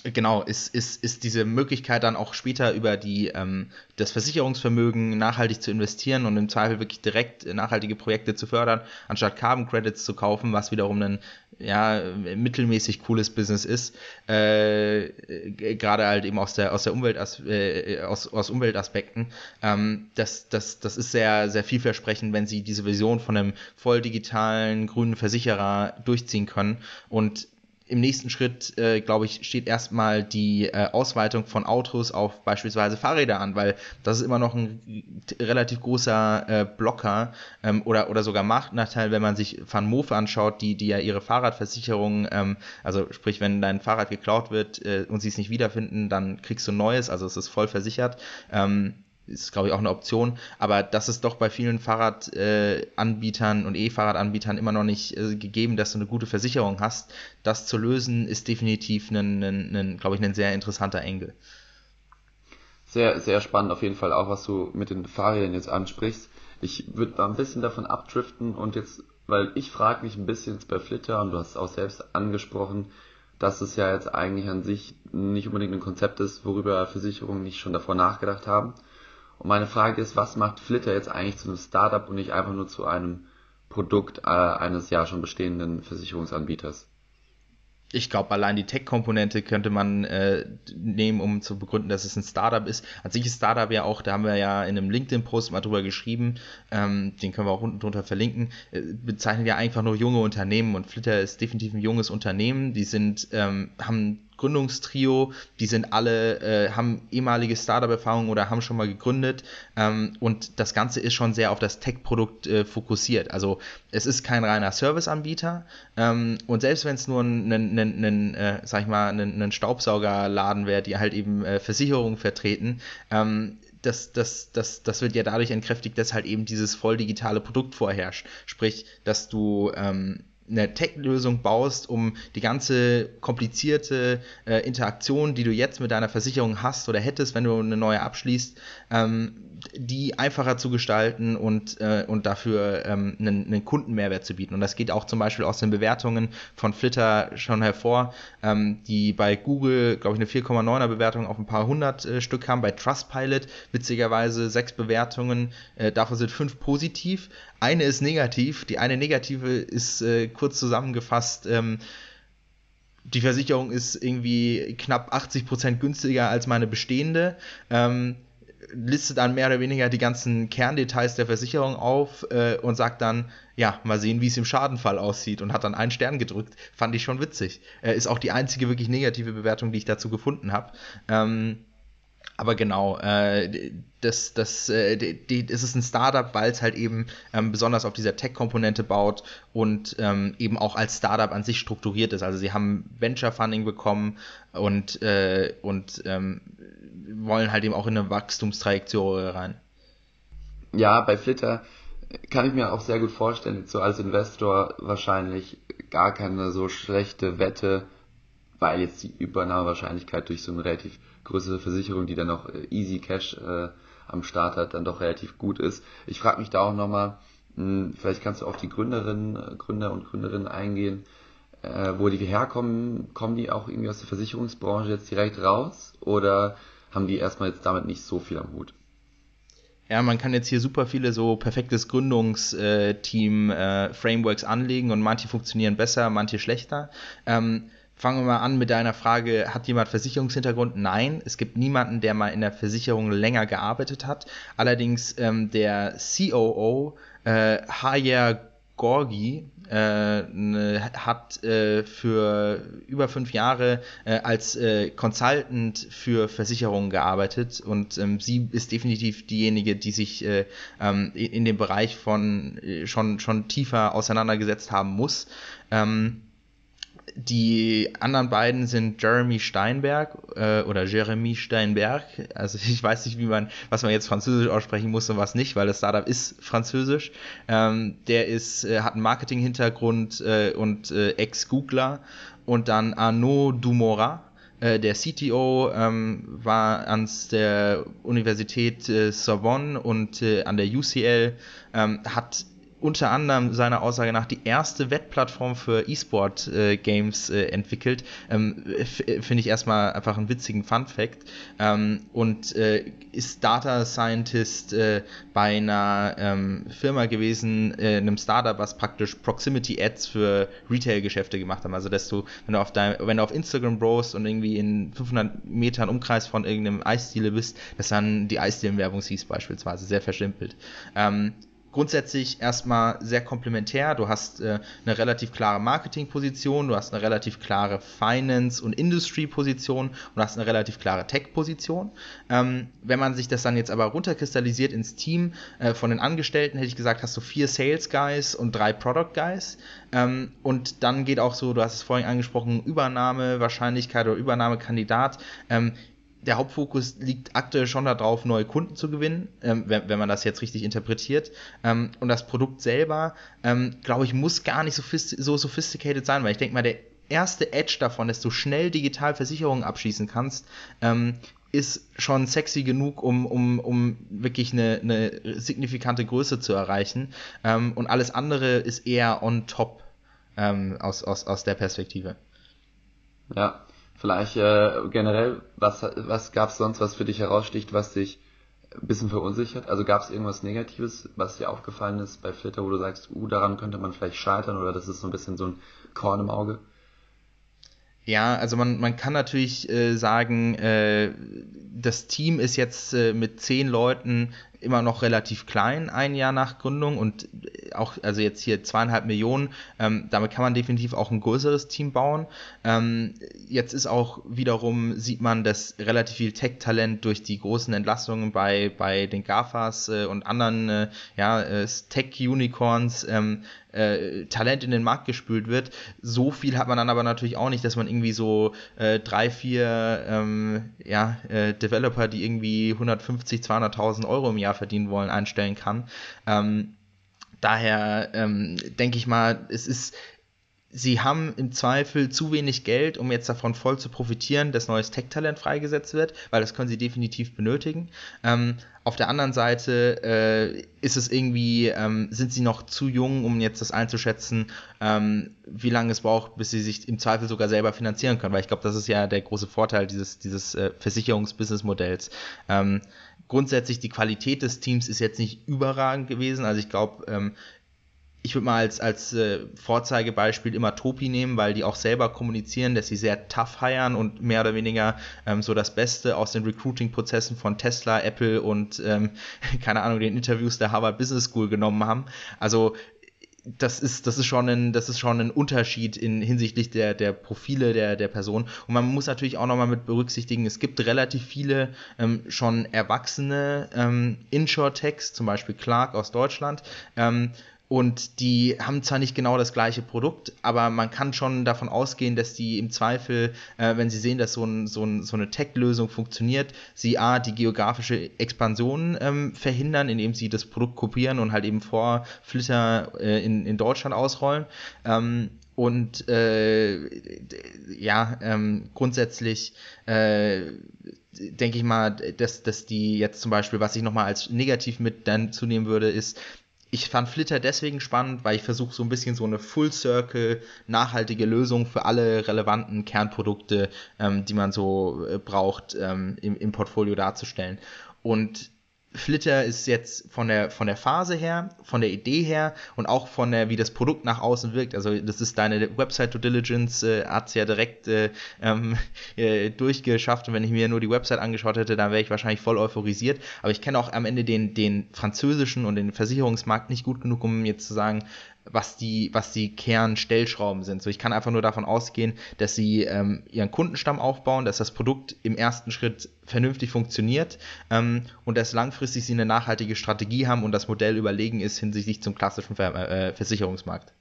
Genau, ist, ist, ist diese Möglichkeit dann auch später über die, ähm, das Versicherungsvermögen nachhaltig zu investieren und im Zweifel wirklich direkt nachhaltige Projekte zu fördern, anstatt Carbon Credits zu kaufen, was wiederum ein ja, mittelmäßig cooles Business ist, äh, gerade halt eben aus der, aus der Umwelt, äh, aus, aus Umweltaspekten. Ähm, das, das, das ist sehr, sehr vielversprechend, wenn sie diese Vision von einem voll digitalen grünen Versicherer durchziehen können und im nächsten Schritt, äh, glaube ich, steht erstmal die äh, Ausweitung von Autos auf beispielsweise Fahrräder an, weil das ist immer noch ein relativ großer äh, Blocker ähm, oder, oder sogar Machtnachteil, wenn man sich Van Moof anschaut, die, die ja ihre Fahrradversicherung, ähm, also sprich, wenn dein Fahrrad geklaut wird äh, und sie es nicht wiederfinden, dann kriegst du ein neues, also es ist voll versichert. Ähm, ist, glaube ich, auch eine Option. Aber das ist doch bei vielen Fahrradanbietern und E-Fahrradanbietern immer noch nicht äh, gegeben, dass du eine gute Versicherung hast. Das zu lösen, ist definitiv glaube ich, ein sehr interessanter Engel. Sehr, sehr spannend auf jeden Fall auch, was du mit den Fahrrädern jetzt ansprichst. Ich würde da ein bisschen davon abdriften und jetzt, weil ich frage mich ein bisschen jetzt bei Flitter und du hast es auch selbst angesprochen, dass es ja jetzt eigentlich an sich nicht unbedingt ein Konzept ist, worüber Versicherungen nicht schon davor nachgedacht haben. Und meine Frage ist, was macht Flitter jetzt eigentlich zu einem Startup und nicht einfach nur zu einem Produkt äh, eines ja schon bestehenden Versicherungsanbieters? ich glaube, allein die Tech-Komponente könnte man äh, nehmen, um zu begründen, dass es ein Startup ist. An sich ist Startup ja auch, da haben wir ja in einem LinkedIn-Post mal drüber geschrieben, ähm, den können wir auch unten drunter verlinken, äh, bezeichnet ja einfach nur junge Unternehmen und Flitter ist definitiv ein junges Unternehmen. Die sind, ähm, haben Gründungstrio, die sind alle, äh, haben ehemalige Startup-Erfahrungen oder haben schon mal gegründet ähm, und das Ganze ist schon sehr auf das Tech-Produkt äh, fokussiert. Also es ist kein reiner Service-Anbieter ähm, und selbst wenn es nur ein, ein, ein, ein äh, sag ich mal, ein, ein Staubsaugerladen wäre, die halt eben äh, Versicherungen vertreten, ähm, das, das, das, das wird ja dadurch entkräftigt, dass halt eben dieses voll digitale Produkt vorherrscht. Sprich, dass du ähm, eine Tech-Lösung baust, um die ganze komplizierte äh, Interaktion, die du jetzt mit deiner Versicherung hast oder hättest, wenn du eine neue abschließt, die einfacher zu gestalten und, äh, und dafür ähm, einen, einen Kundenmehrwert zu bieten. Und das geht auch zum Beispiel aus den Bewertungen von Flitter schon hervor, ähm, die bei Google, glaube ich, eine 4,9er Bewertung auf ein paar hundert äh, Stück haben, bei Trustpilot witzigerweise sechs Bewertungen, äh, davon sind fünf positiv, eine ist negativ, die eine negative ist äh, kurz zusammengefasst, ähm, die Versicherung ist irgendwie knapp 80% günstiger als meine bestehende. Ähm, listet dann mehr oder weniger die ganzen Kerndetails der Versicherung auf äh, und sagt dann, ja, mal sehen, wie es im Schadenfall aussieht und hat dann einen Stern gedrückt. Fand ich schon witzig. Äh, ist auch die einzige wirklich negative Bewertung, die ich dazu gefunden habe. Ähm, Aber genau, äh, das, das, äh, die, das ist ein Startup, weil es halt eben ähm, besonders auf dieser Tech-Komponente baut und ähm, eben auch als Startup an sich strukturiert ist. Also sie haben Venture Funding bekommen und, äh, und ähm, wollen halt eben auch in eine Wachstumstrajektorie rein. Ja, bei Flitter kann ich mir auch sehr gut vorstellen, so als Investor wahrscheinlich gar keine so schlechte Wette, weil jetzt die Übernahmewahrscheinlichkeit durch so eine relativ größere Versicherung, die dann noch äh, Easy Cash äh, am Start hat, dann doch relativ gut ist. Ich frage mich da auch nochmal, hm, vielleicht kannst du auf die Gründerinnen, Gründer und Gründerinnen eingehen, äh, wo die herkommen, kommen die auch irgendwie aus der Versicherungsbranche jetzt direkt raus oder haben die erstmal jetzt damit nicht so viel am Hut? Ja, man kann jetzt hier super viele so perfektes Gründungsteam-Frameworks äh, anlegen und manche funktionieren besser, manche schlechter. Ähm, fangen wir mal an mit deiner Frage, hat jemand Versicherungshintergrund? Nein, es gibt niemanden, der mal in der Versicherung länger gearbeitet hat. Allerdings ähm, der COO, äh, Haya Gorgi, äh, ne, hat äh, für über fünf Jahre äh, als äh, Consultant für Versicherungen gearbeitet und ähm, sie ist definitiv diejenige, die sich äh, ähm, in dem Bereich von äh, schon, schon tiefer auseinandergesetzt haben muss. Ähm, die anderen beiden sind Jeremy Steinberg äh, oder Jeremy Steinberg. Also ich weiß nicht, wie man, was man jetzt Französisch aussprechen muss und was nicht, weil das Startup ist Französisch. Ähm, der ist, äh, hat einen Marketing-Hintergrund äh, und äh, Ex-Googler. Und dann Arnaud Dumora, äh, der CTO ähm, war an der Universität äh, Sorbonne und äh, an der UCL, ähm, hat unter anderem seiner Aussage nach die erste Wettplattform für E-Sport-Games äh, äh, entwickelt. Ähm, Finde ich erstmal einfach einen witzigen Fun-Fact. Ähm, und äh, ist Data Scientist äh, bei einer ähm, Firma gewesen, äh, einem Startup, was praktisch Proximity Ads für Retail-Geschäfte gemacht haben. Also, dass du, wenn du auf, dein, wenn du auf Instagram browst und irgendwie in 500 Metern Umkreis von irgendeinem Eisdiele bist, dass dann die Eisdielen-Werbung siehst, beispielsweise. Sehr verschimpelt. Grundsätzlich erstmal sehr komplementär. Du hast äh, eine relativ klare Marketingposition, du hast eine relativ klare Finance- und Industry-Position und hast eine relativ klare Tech-Position. Ähm, wenn man sich das dann jetzt aber runterkristallisiert ins Team äh, von den Angestellten, hätte ich gesagt, hast du vier Sales Guys und drei Product Guys. Ähm, und dann geht auch so, du hast es vorhin angesprochen, Übernahmewahrscheinlichkeit oder Übernahmekandidat. Ähm, der Hauptfokus liegt aktuell schon darauf, neue Kunden zu gewinnen, ähm, wenn, wenn, man das jetzt richtig interpretiert. Ähm, und das Produkt selber, ähm, glaube ich, muss gar nicht so, so sophisticated sein, weil ich denke mal, der erste Edge davon, dass du schnell digital Versicherungen abschließen kannst, ähm, ist schon sexy genug, um, um, um wirklich eine, eine signifikante Größe zu erreichen. Ähm, und alles andere ist eher on top aus, aus, aus der Perspektive. Ja, Vielleicht äh, generell, was, was gab es sonst, was für dich heraussticht, was dich ein bisschen verunsichert? Also gab es irgendwas Negatives, was dir aufgefallen ist bei Flitter, wo du sagst, uh, daran könnte man vielleicht scheitern oder das ist so ein bisschen so ein Korn im Auge? Ja, also man, man kann natürlich äh, sagen, äh, das Team ist jetzt äh, mit zehn Leuten immer noch relativ klein, ein Jahr nach Gründung und auch, also jetzt hier zweieinhalb Millionen, ähm, damit kann man definitiv auch ein größeres Team bauen. Ähm, jetzt ist auch wiederum, sieht man, dass relativ viel Tech-Talent durch die großen Entlastungen bei, bei den GAFAs äh, und anderen äh, ja, äh, Tech-Unicorns ähm, äh, Talent in den Markt gespült wird. So viel hat man dann aber natürlich auch nicht, dass man irgendwie so äh, drei, vier ähm, ja, äh, Developer, die irgendwie 150, 200.000 Euro im Jahr verdienen wollen, einstellen kann. Ähm, daher ähm, denke ich mal, es ist sie haben im Zweifel zu wenig Geld, um jetzt davon voll zu profitieren, dass neues Tech-Talent freigesetzt wird, weil das können sie definitiv benötigen. Ähm, auf der anderen Seite äh, ist es irgendwie, ähm, sind sie noch zu jung, um jetzt das einzuschätzen, ähm, wie lange es braucht, bis sie sich im Zweifel sogar selber finanzieren können, weil ich glaube, das ist ja der große Vorteil dieses, dieses äh, Versicherungs-Business-Modells. Grundsätzlich die Qualität des Teams ist jetzt nicht überragend gewesen. Also ich glaube, ähm, ich würde mal als, als äh, Vorzeigebeispiel immer Topi nehmen, weil die auch selber kommunizieren, dass sie sehr tough heiern und mehr oder weniger ähm, so das Beste aus den Recruiting-Prozessen von Tesla, Apple und ähm, keine Ahnung, den Interviews der Harvard Business School genommen haben. Also das ist, das ist schon ein, das ist schon ein Unterschied in hinsichtlich der, der Profile der, der Person. Und man muss natürlich auch nochmal mit berücksichtigen, es gibt relativ viele ähm, schon erwachsene ähm, Insure-Techs, zum Beispiel Clark aus Deutschland, ähm, und die haben zwar nicht genau das gleiche Produkt, aber man kann schon davon ausgehen, dass die im Zweifel, äh, wenn sie sehen, dass so, ein, so, ein, so eine Tech-Lösung funktioniert, sie A, die geografische Expansion ähm, verhindern, indem sie das Produkt kopieren und halt eben vor Flitter äh, in, in Deutschland ausrollen. Ähm, und äh, ja, ähm, grundsätzlich äh, denke ich mal, dass, dass die jetzt zum Beispiel, was ich nochmal als negativ mit dann zunehmen würde, ist, ich fand Flitter deswegen spannend, weil ich versuche so ein bisschen so eine Full Circle nachhaltige Lösung für alle relevanten Kernprodukte, ähm, die man so äh, braucht, ähm, im, im Portfolio darzustellen. Und Flitter ist jetzt von der, von der Phase her, von der Idee her und auch von der, wie das Produkt nach außen wirkt. Also das ist deine Website to Diligence, äh, hat es ja direkt äh, ähm, äh, durchgeschafft und wenn ich mir nur die Website angeschaut hätte, dann wäre ich wahrscheinlich voll euphorisiert. Aber ich kenne auch am Ende den, den französischen und den Versicherungsmarkt nicht gut genug, um jetzt zu sagen, was die, was die Kernstellschrauben sind. So, ich kann einfach nur davon ausgehen, dass sie ähm, ihren Kundenstamm aufbauen, dass das Produkt im ersten Schritt vernünftig funktioniert ähm, und dass langfristig sie eine nachhaltige Strategie haben und das Modell überlegen ist hinsichtlich zum klassischen Ver äh, Versicherungsmarkt.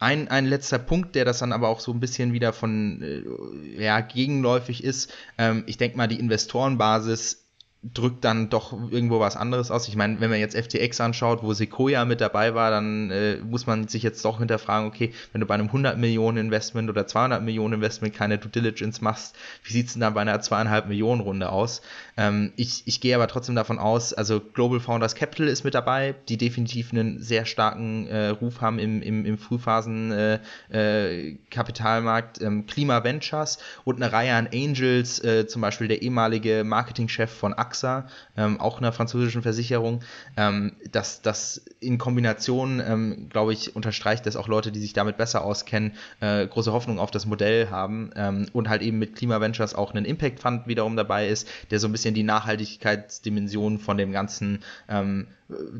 Ein, ein letzter Punkt, der das dann aber auch so ein bisschen wieder von äh, ja, gegenläufig ist. Ähm, ich denke mal, die Investorenbasis drückt dann doch irgendwo was anderes aus. Ich meine, wenn man jetzt FTX anschaut, wo Sequoia mit dabei war, dann äh, muss man sich jetzt doch hinterfragen, okay, wenn du bei einem 100 Millionen Investment oder 200 Millionen Investment keine Due Diligence machst, wie sieht's denn dann bei einer zweieinhalb Millionen Runde aus? Ähm, ich, ich gehe aber trotzdem davon aus, also Global Founders Capital ist mit dabei, die definitiv einen sehr starken äh, Ruf haben im, im, im Frühphasen äh, äh, Kapitalmarkt, ähm, Klima Ventures und eine Reihe an Angels, äh, zum Beispiel der ehemalige Marketingchef von AXA, ähm, auch einer französischen Versicherung. Ähm, das, das in Kombination, ähm, glaube ich, unterstreicht, dass auch Leute, die sich damit besser auskennen, äh, große Hoffnung auf das Modell haben ähm, und halt eben mit Klima Ventures auch einen Impact Fund wiederum dabei ist, der so ein bisschen die Nachhaltigkeitsdimension von dem Ganzen ähm,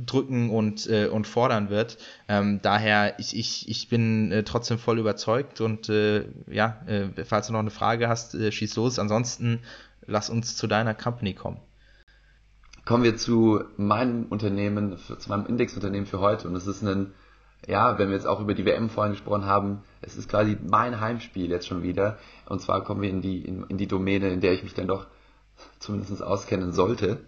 drücken und, äh, und fordern wird. Ähm, daher, ich, ich, ich bin äh, trotzdem voll überzeugt und äh, ja, äh, falls du noch eine Frage hast, äh, schieß los. Ansonsten lass uns zu deiner Company kommen. Kommen wir zu meinem Unternehmen, zu meinem Indexunternehmen für heute. Und es ist ein, ja, wenn wir jetzt auch über die WM vorhin gesprochen haben, es ist quasi mein Heimspiel jetzt schon wieder. Und zwar kommen wir in die, in, in die Domäne, in der ich mich dann doch zumindest auskennen sollte.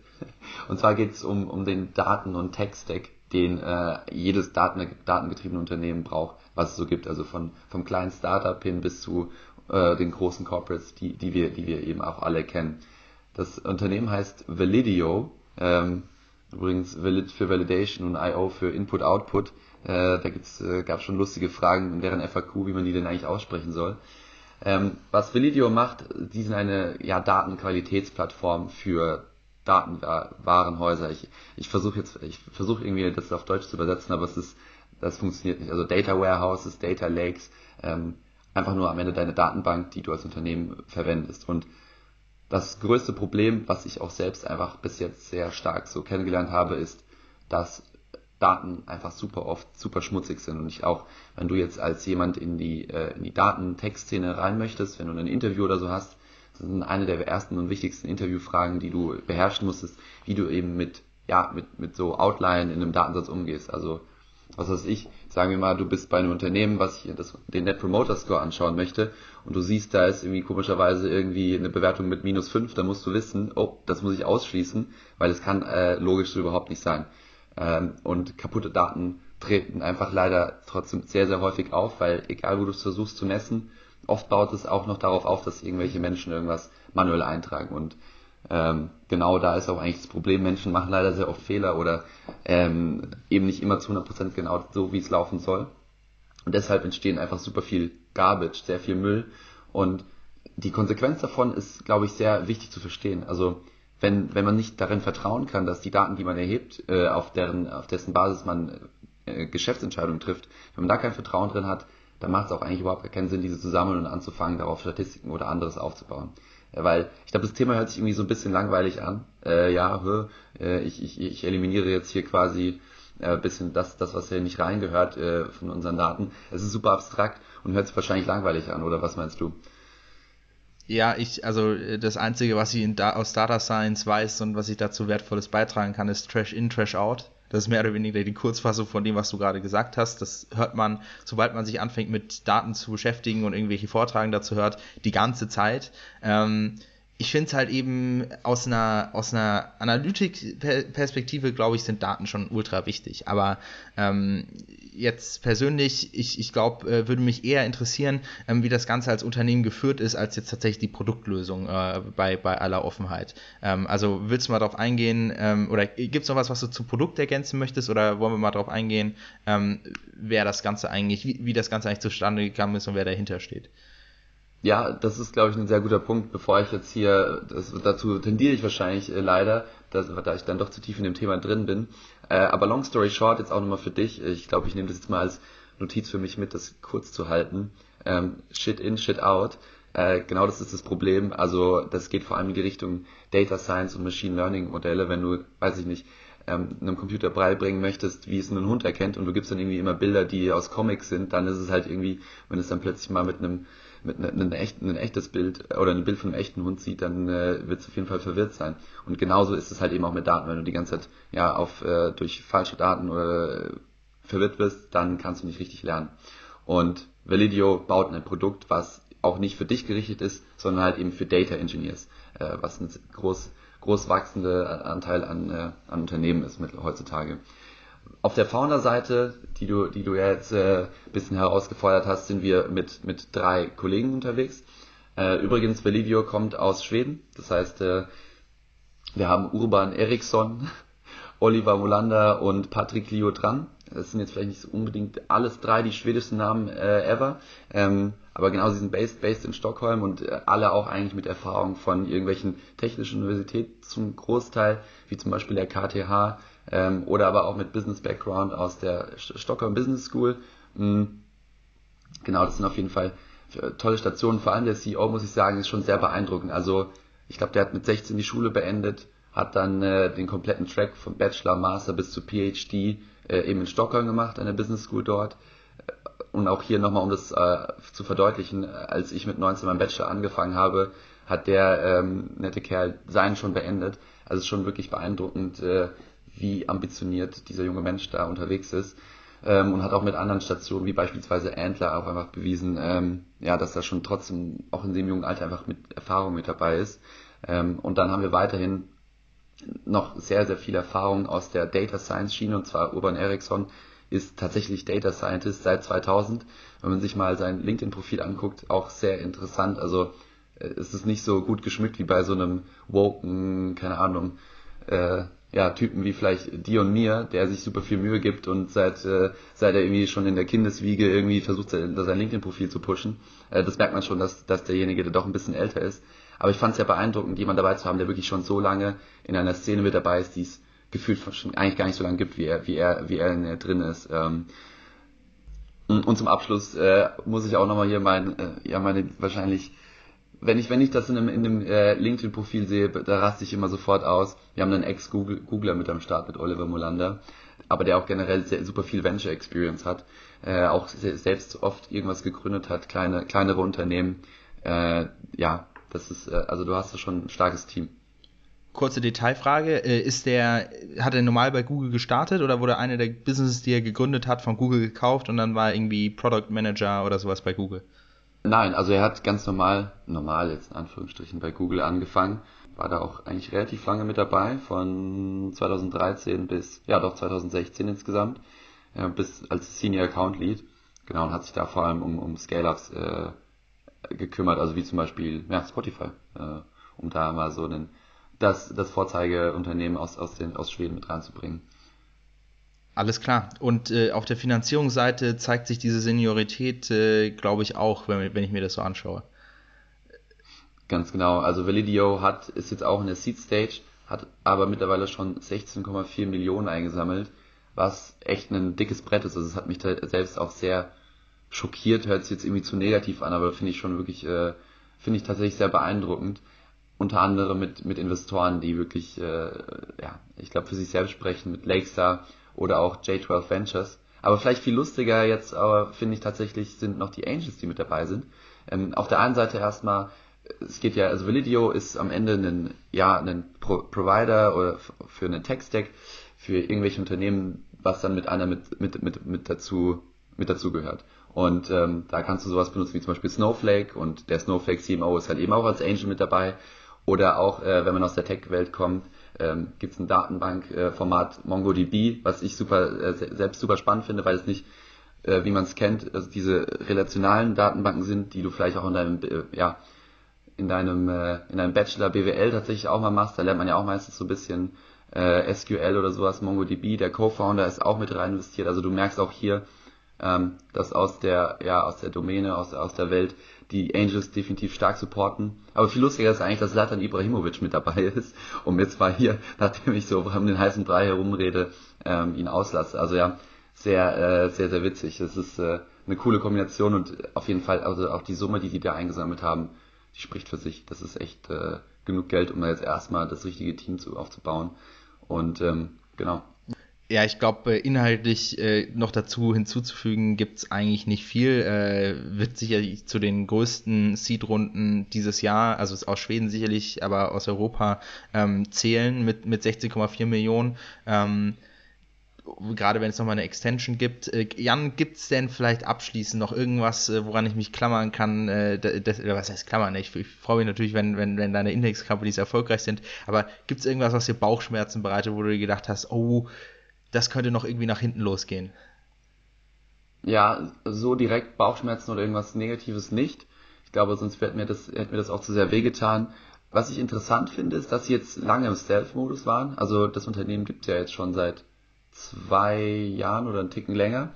Und zwar geht es um, um den Daten- und Tech-Stack, den äh, jedes Daten, datengetriebene Unternehmen braucht, was es so gibt. Also von, vom kleinen Startup hin bis zu äh, den großen Corporates, die, die, wir, die wir eben auch alle kennen. Das Unternehmen heißt Validio ähm, übrigens Valid für Validation und IO für Input-Output. Äh, da gibt's, äh, gab schon lustige Fragen in deren FAQ, wie man die denn eigentlich aussprechen soll. Ähm, was Validio macht, die sind eine ja, Datenqualitätsplattform für Datenwarenhäuser. Ich, ich versuche jetzt, ich versuche irgendwie das auf Deutsch zu übersetzen, aber es ist, das funktioniert nicht. Also Data Warehouses, Data Lakes, ähm, einfach nur am Ende deine Datenbank, die du als Unternehmen verwendest. Und das größte Problem, was ich auch selbst einfach bis jetzt sehr stark so kennengelernt habe, ist, dass Daten einfach super oft super schmutzig sind und ich auch, wenn du jetzt als jemand in die, äh, in die Daten-Tech-Szene rein möchtest, wenn du ein Interview oder so hast, das sind eine der ersten und wichtigsten Interviewfragen, die du beherrschen musstest, wie du eben mit, ja, mit, mit so Outline in einem Datensatz umgehst. Also, was weiß ich, sagen wir mal, du bist bei einem Unternehmen, was hier das, den Net Promoter Score anschauen möchte und du siehst, da ist irgendwie komischerweise irgendwie eine Bewertung mit minus 5, dann musst du wissen, oh, das muss ich ausschließen, weil es kann äh, logisch so überhaupt nicht sein. Ähm, und kaputte Daten treten einfach leider trotzdem sehr, sehr häufig auf, weil egal wo du es versuchst zu messen, oft baut es auch noch darauf auf, dass irgendwelche Menschen irgendwas manuell eintragen und ähm, genau da ist auch eigentlich das Problem. Menschen machen leider sehr oft Fehler oder ähm, eben nicht immer zu 100% genau so, wie es laufen soll. Und deshalb entstehen einfach super viel Garbage, sehr viel Müll. Und die Konsequenz davon ist, glaube ich, sehr wichtig zu verstehen. Also wenn, wenn man nicht darin vertrauen kann, dass die Daten, die man erhebt, äh, auf, deren, auf dessen Basis man äh, Geschäftsentscheidungen trifft, wenn man da kein Vertrauen drin hat, dann macht es auch eigentlich überhaupt keinen Sinn, diese zu sammeln und anzufangen, darauf Statistiken oder anderes aufzubauen. Weil ich glaube, das Thema hört sich irgendwie so ein bisschen langweilig an. Äh, ja, äh, ich, ich, ich eliminiere jetzt hier quasi äh, bisschen das, das, was hier nicht reingehört äh, von unseren Daten. Es ist super abstrakt und hört sich wahrscheinlich langweilig an, oder was meinst du? Ja, ich, also äh, das Einzige, was ich da, aus Data Science weiß und was ich dazu Wertvolles beitragen kann, ist Trash in, Trash out. Das ist mehr oder weniger die Kurzfassung von dem, was du gerade gesagt hast. Das hört man, sobald man sich anfängt mit Daten zu beschäftigen und irgendwelche Vortragen dazu hört, die ganze Zeit. Ähm, ich finde es halt eben aus einer, aus einer Analytik-Perspektive, glaube ich, sind Daten schon ultra wichtig. Aber ähm, jetzt persönlich, ich, ich glaube, äh, würde mich eher interessieren, ähm, wie das Ganze als Unternehmen geführt ist, als jetzt tatsächlich die Produktlösung äh, bei, bei aller Offenheit. Ähm, also willst du mal darauf eingehen, ähm, oder gibt es noch was, was du zum Produkt ergänzen möchtest, oder wollen wir mal darauf eingehen, ähm, wer das Ganze eigentlich, wie, wie das Ganze eigentlich zustande gekommen ist und wer dahinter steht? Ja, das ist, glaube ich, ein sehr guter Punkt, bevor ich jetzt hier, das, dazu tendiere ich wahrscheinlich äh, leider, dass, da ich dann doch zu tief in dem Thema drin bin. Äh, aber long story short, jetzt auch nochmal für dich, ich glaube, ich nehme das jetzt mal als Notiz für mich mit, das kurz zu halten. Ähm, shit in, shit out. Äh, genau das ist das Problem. Also das geht vor allem in die Richtung Data Science und Machine Learning Modelle, wenn du, weiß ich nicht, ähm, einem Computer beibringen möchtest, wie es einen Hund erkennt und du gibst dann irgendwie immer Bilder, die aus Comics sind, dann ist es halt irgendwie, wenn es dann plötzlich mal mit einem mit ne, ne, echt, ein echtes Bild oder ein Bild von einem echten Hund sieht, dann äh, wird es auf jeden Fall verwirrt sein. Und genauso ist es halt eben auch mit Daten. Wenn du die ganze Zeit ja auf äh, durch falsche Daten äh, verwirrt wirst, dann kannst du nicht richtig lernen. Und Validio baut ein Produkt, was auch nicht für dich gerichtet ist, sondern halt eben für Data Engineers, äh, was ein groß, groß wachsender Anteil an, äh, an Unternehmen ist mit, heutzutage. Auf der Founder-Seite, die du, die du ja jetzt äh, bisschen herausgefordert hast, sind wir mit, mit drei Kollegen unterwegs. Äh, übrigens, Belivio kommt aus Schweden. Das heißt, äh, wir haben Urban Eriksson, Oliver Molander und Patrick Lio dran. Das sind jetzt vielleicht nicht unbedingt alles drei die schwedischen Namen äh, ever. Ähm, aber genau, sie sind based, based in Stockholm und äh, alle auch eigentlich mit Erfahrung von irgendwelchen technischen Universitäten zum Großteil, wie zum Beispiel der KTH, ähm, oder aber auch mit Business Background aus der Stockholm Business School. Mhm. Genau, das sind auf jeden Fall äh, tolle Stationen. Vor allem der CEO, muss ich sagen, ist schon sehr beeindruckend. Also ich glaube, der hat mit 16 die Schule beendet, hat dann äh, den kompletten Track von Bachelor, Master bis zu PhD äh, eben in Stockholm gemacht, an der Business School dort. Äh, und auch hier nochmal, um das äh, zu verdeutlichen, als ich mit 19 meinen Bachelor angefangen habe, hat der ähm, nette Kerl seinen schon beendet. Also schon wirklich beeindruckend, äh, wie ambitioniert dieser junge Mensch da unterwegs ist. Ähm, und hat auch mit anderen Stationen, wie beispielsweise Antler, auch einfach bewiesen, ähm, ja, dass er schon trotzdem auch in dem jungen Alter einfach mit Erfahrung mit dabei ist. Ähm, und dann haben wir weiterhin noch sehr, sehr viel Erfahrung aus der Data Science Schiene, und zwar Urban Eriksson ist tatsächlich Data Scientist seit 2000. Wenn man sich mal sein LinkedIn-Profil anguckt, auch sehr interessant. Also äh, es ist nicht so gut geschmückt wie bei so einem woken, keine Ahnung, äh, ja, Typen wie vielleicht dir und mir, der sich super viel Mühe gibt und seit, äh, seit er irgendwie schon in der Kindeswiege irgendwie versucht, sein, sein LinkedIn-Profil zu pushen. Äh, das merkt man schon, dass, dass derjenige, der doch ein bisschen älter ist. Aber ich fand es ja beeindruckend, jemanden dabei zu haben, der wirklich schon so lange in einer Szene mit dabei ist, die es gefühlt schon eigentlich gar nicht so lange gibt, wie er, wie er, wie er in der drin ist. Ähm, und zum Abschluss äh, muss ich auch nochmal hier mein, äh, ja, meine wahrscheinlich wenn ich, wenn ich das in einem, in einem äh, LinkedIn-Profil sehe, da raste ich immer sofort aus. Wir haben einen Ex-Googler mit am Start, mit Oliver Molander, aber der auch generell sehr, super viel Venture-Experience hat, äh, auch selbst oft irgendwas gegründet hat, kleine, kleinere Unternehmen. Äh, ja, das ist, äh, also du hast da schon ein starkes Team. Kurze Detailfrage, äh, ist der, hat er normal bei Google gestartet oder wurde eine der Businesses, die er gegründet hat, von Google gekauft und dann war irgendwie Product Manager oder sowas bei Google? Nein, also er hat ganz normal, normal jetzt in Anführungsstrichen bei Google angefangen, war da auch eigentlich relativ lange mit dabei, von 2013 bis, ja doch 2016 insgesamt, äh, bis als Senior Account Lead, genau, und hat sich da vor allem um, um Scale-Ups äh, gekümmert, also wie zum Beispiel ja, Spotify, äh, um da mal so einen, das, das Vorzeigeunternehmen aus, aus, den, aus Schweden mit reinzubringen. Alles klar. Und äh, auf der Finanzierungsseite zeigt sich diese Seniorität, äh, glaube ich, auch, wenn, wenn ich mir das so anschaue. Ganz genau. Also Validio hat, ist jetzt auch in der Seed Stage, hat aber mittlerweile schon 16,4 Millionen eingesammelt, was echt ein dickes Brett ist. Also es hat mich selbst auch sehr schockiert, hört sich jetzt irgendwie zu negativ an, aber finde ich schon wirklich, äh, finde ich tatsächlich sehr beeindruckend. Unter anderem mit, mit Investoren, die wirklich, äh, ja, ich glaube, für sich selbst sprechen, mit Lakestar, oder auch J12 Ventures. Aber vielleicht viel lustiger jetzt, aber finde ich tatsächlich, sind noch die Angels, die mit dabei sind. Ähm, auf der einen Seite erstmal, es geht ja, also Validio ist am Ende ein, ja, ein Pro Provider oder für einen Tech-Stack für irgendwelche Unternehmen, was dann mit einer mit, mit, mit, mit dazu, mit dazu gehört. Und ähm, da kannst du sowas benutzen wie zum Beispiel Snowflake und der Snowflake CMO ist halt eben auch als Angel mit dabei. Oder auch, äh, wenn man aus der Tech-Welt kommt, ähm, gibt es ein Datenbankformat äh, MongoDB, was ich super äh, selbst super spannend finde, weil es nicht, äh, wie man es kennt, also diese relationalen Datenbanken sind, die du vielleicht auch in deinem, äh, ja, in deinem, äh, in deinem Bachelor BWL tatsächlich auch mal machst. Da lernt man ja auch meistens so ein bisschen äh, SQL oder sowas, MongoDB. Der Co-Founder ist auch mit rein investiert. Also du merkst auch hier, ähm, dass aus der, ja, aus der Domäne, aus, aus der Welt die Angels definitiv stark supporten. Aber viel lustiger ist eigentlich, dass Latan Ibrahimovic mit dabei ist, um jetzt mal hier, nachdem ich so um den heißen Brei herumrede, ähm, ihn auslasse. Also ja, sehr, äh, sehr, sehr witzig. Es ist äh, eine coole Kombination und auf jeden Fall, also auch die Summe, die die da eingesammelt haben, die spricht für sich. Das ist echt äh, genug Geld, um da jetzt erstmal das richtige Team zu, aufzubauen. Und ähm, genau, ja, ich glaube, äh, inhaltlich äh, noch dazu hinzuzufügen gibt es eigentlich nicht viel. Äh, wird sicherlich zu den größten Seed-Runden dieses Jahr, also aus Schweden sicherlich, aber aus Europa ähm, zählen mit, mit 16,4 Millionen. Ähm, gerade wenn es nochmal eine Extension gibt. Äh, Jan, gibt es denn vielleicht abschließend noch irgendwas, äh, woran ich mich klammern kann? Äh, das, oder was heißt klammern? Ich, ich freue mich natürlich, wenn, wenn, wenn deine Index-Companies erfolgreich sind, aber gibt es irgendwas, was dir Bauchschmerzen bereitet, wo du dir gedacht hast, oh, das könnte noch irgendwie nach hinten losgehen. Ja, so direkt Bauchschmerzen oder irgendwas Negatives nicht. Ich glaube, sonst hätte mir das, hätte mir das auch zu sehr wehgetan. Was ich interessant finde, ist, dass sie jetzt lange im Stealth-Modus waren. Also das Unternehmen gibt es ja jetzt schon seit zwei Jahren oder einen Ticken länger.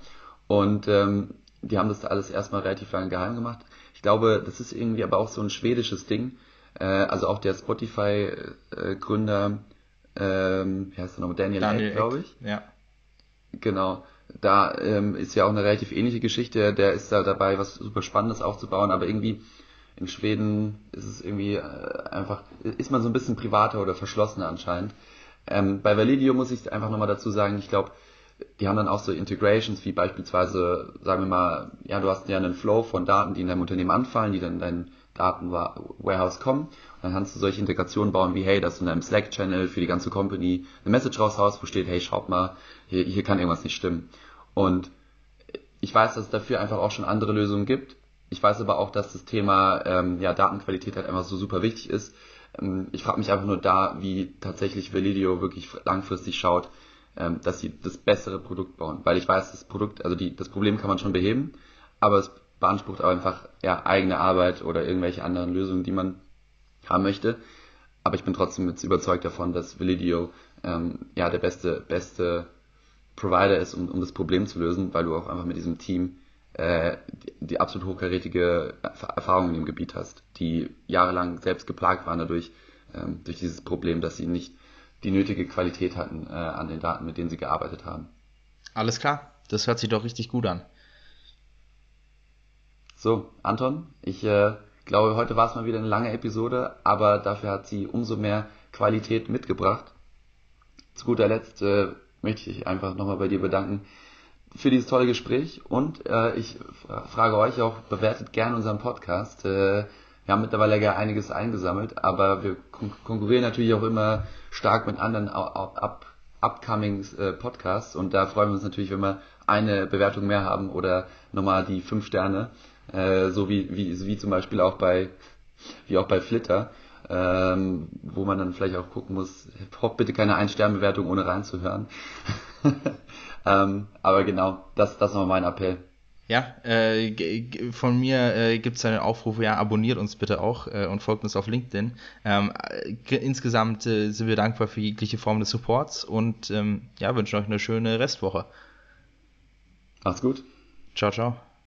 Und ähm, die haben das alles erstmal relativ lange geheim gemacht. Ich glaube, das ist irgendwie aber auch so ein schwedisches Ding. Äh, also auch der Spotify-Gründer ähm, wie heißt der nochmal, Daniel, Daniel glaube ich. Ja. Genau. Da ähm, ist ja auch eine relativ ähnliche Geschichte. Der ist da dabei, was super Spannendes aufzubauen, aber irgendwie in Schweden ist es irgendwie äh, einfach, ist man so ein bisschen privater oder verschlossener anscheinend. Ähm, bei Validio muss ich einfach nochmal dazu sagen, ich glaube, die haben dann auch so Integrations, wie beispielsweise, sagen wir mal, ja, du hast ja einen Flow von Daten, die in deinem Unternehmen anfallen, die dann in dein Datenwarehouse kommen dann kannst du solche Integrationen bauen wie, hey, dass du in einem Slack-Channel für die ganze Company eine Message raushaust, wo steht, hey, schaut mal, hier, hier kann irgendwas nicht stimmen. Und ich weiß, dass es dafür einfach auch schon andere Lösungen gibt. Ich weiß aber auch, dass das Thema ähm, ja, Datenqualität halt einfach so super wichtig ist. Ähm, ich frage mich einfach nur da, wie tatsächlich Validio wirklich langfristig schaut, ähm, dass sie das bessere Produkt bauen. Weil ich weiß, das Produkt, also die, das Problem kann man schon beheben, aber es beansprucht auch einfach ja, eigene Arbeit oder irgendwelche anderen Lösungen, die man haben möchte. Aber ich bin trotzdem jetzt überzeugt davon, dass Validio ähm, ja der beste, beste Provider ist, um, um das Problem zu lösen, weil du auch einfach mit diesem Team äh, die, die absolut hochkarätige Erfahrung in dem Gebiet hast, die jahrelang selbst geplagt waren dadurch, ähm, durch dieses Problem, dass sie nicht die nötige Qualität hatten äh, an den Daten, mit denen sie gearbeitet haben. Alles klar, das hört sich doch richtig gut an. So, Anton, ich äh, ich glaube, heute war es mal wieder eine lange Episode, aber dafür hat sie umso mehr Qualität mitgebracht. Zu guter Letzt äh, möchte ich einfach nochmal bei dir bedanken für dieses tolle Gespräch und äh, ich frage euch auch, bewertet gerne unseren Podcast. Äh, wir haben mittlerweile ja einiges eingesammelt, aber wir kon konkurrieren natürlich auch immer stark mit anderen up upcoming äh, Podcasts und da freuen wir uns natürlich, wenn wir eine Bewertung mehr haben oder nochmal die fünf Sterne. Äh, so wie, wie, wie zum Beispiel auch bei, wie auch bei Flitter, ähm, wo man dann vielleicht auch gucken muss, hopp bitte keine Ein-Stern-Bewertung ohne reinzuhören. ähm, aber genau, das, das nochmal mein Appell. Ja, äh, von mir äh, gibt es einen Aufruf, ja, abonniert uns bitte auch äh, und folgt uns auf LinkedIn. Ähm, äh, insgesamt äh, sind wir dankbar für jegliche Form des Supports und ähm, ja, wünschen euch eine schöne Restwoche. Macht's gut. Ciao, ciao.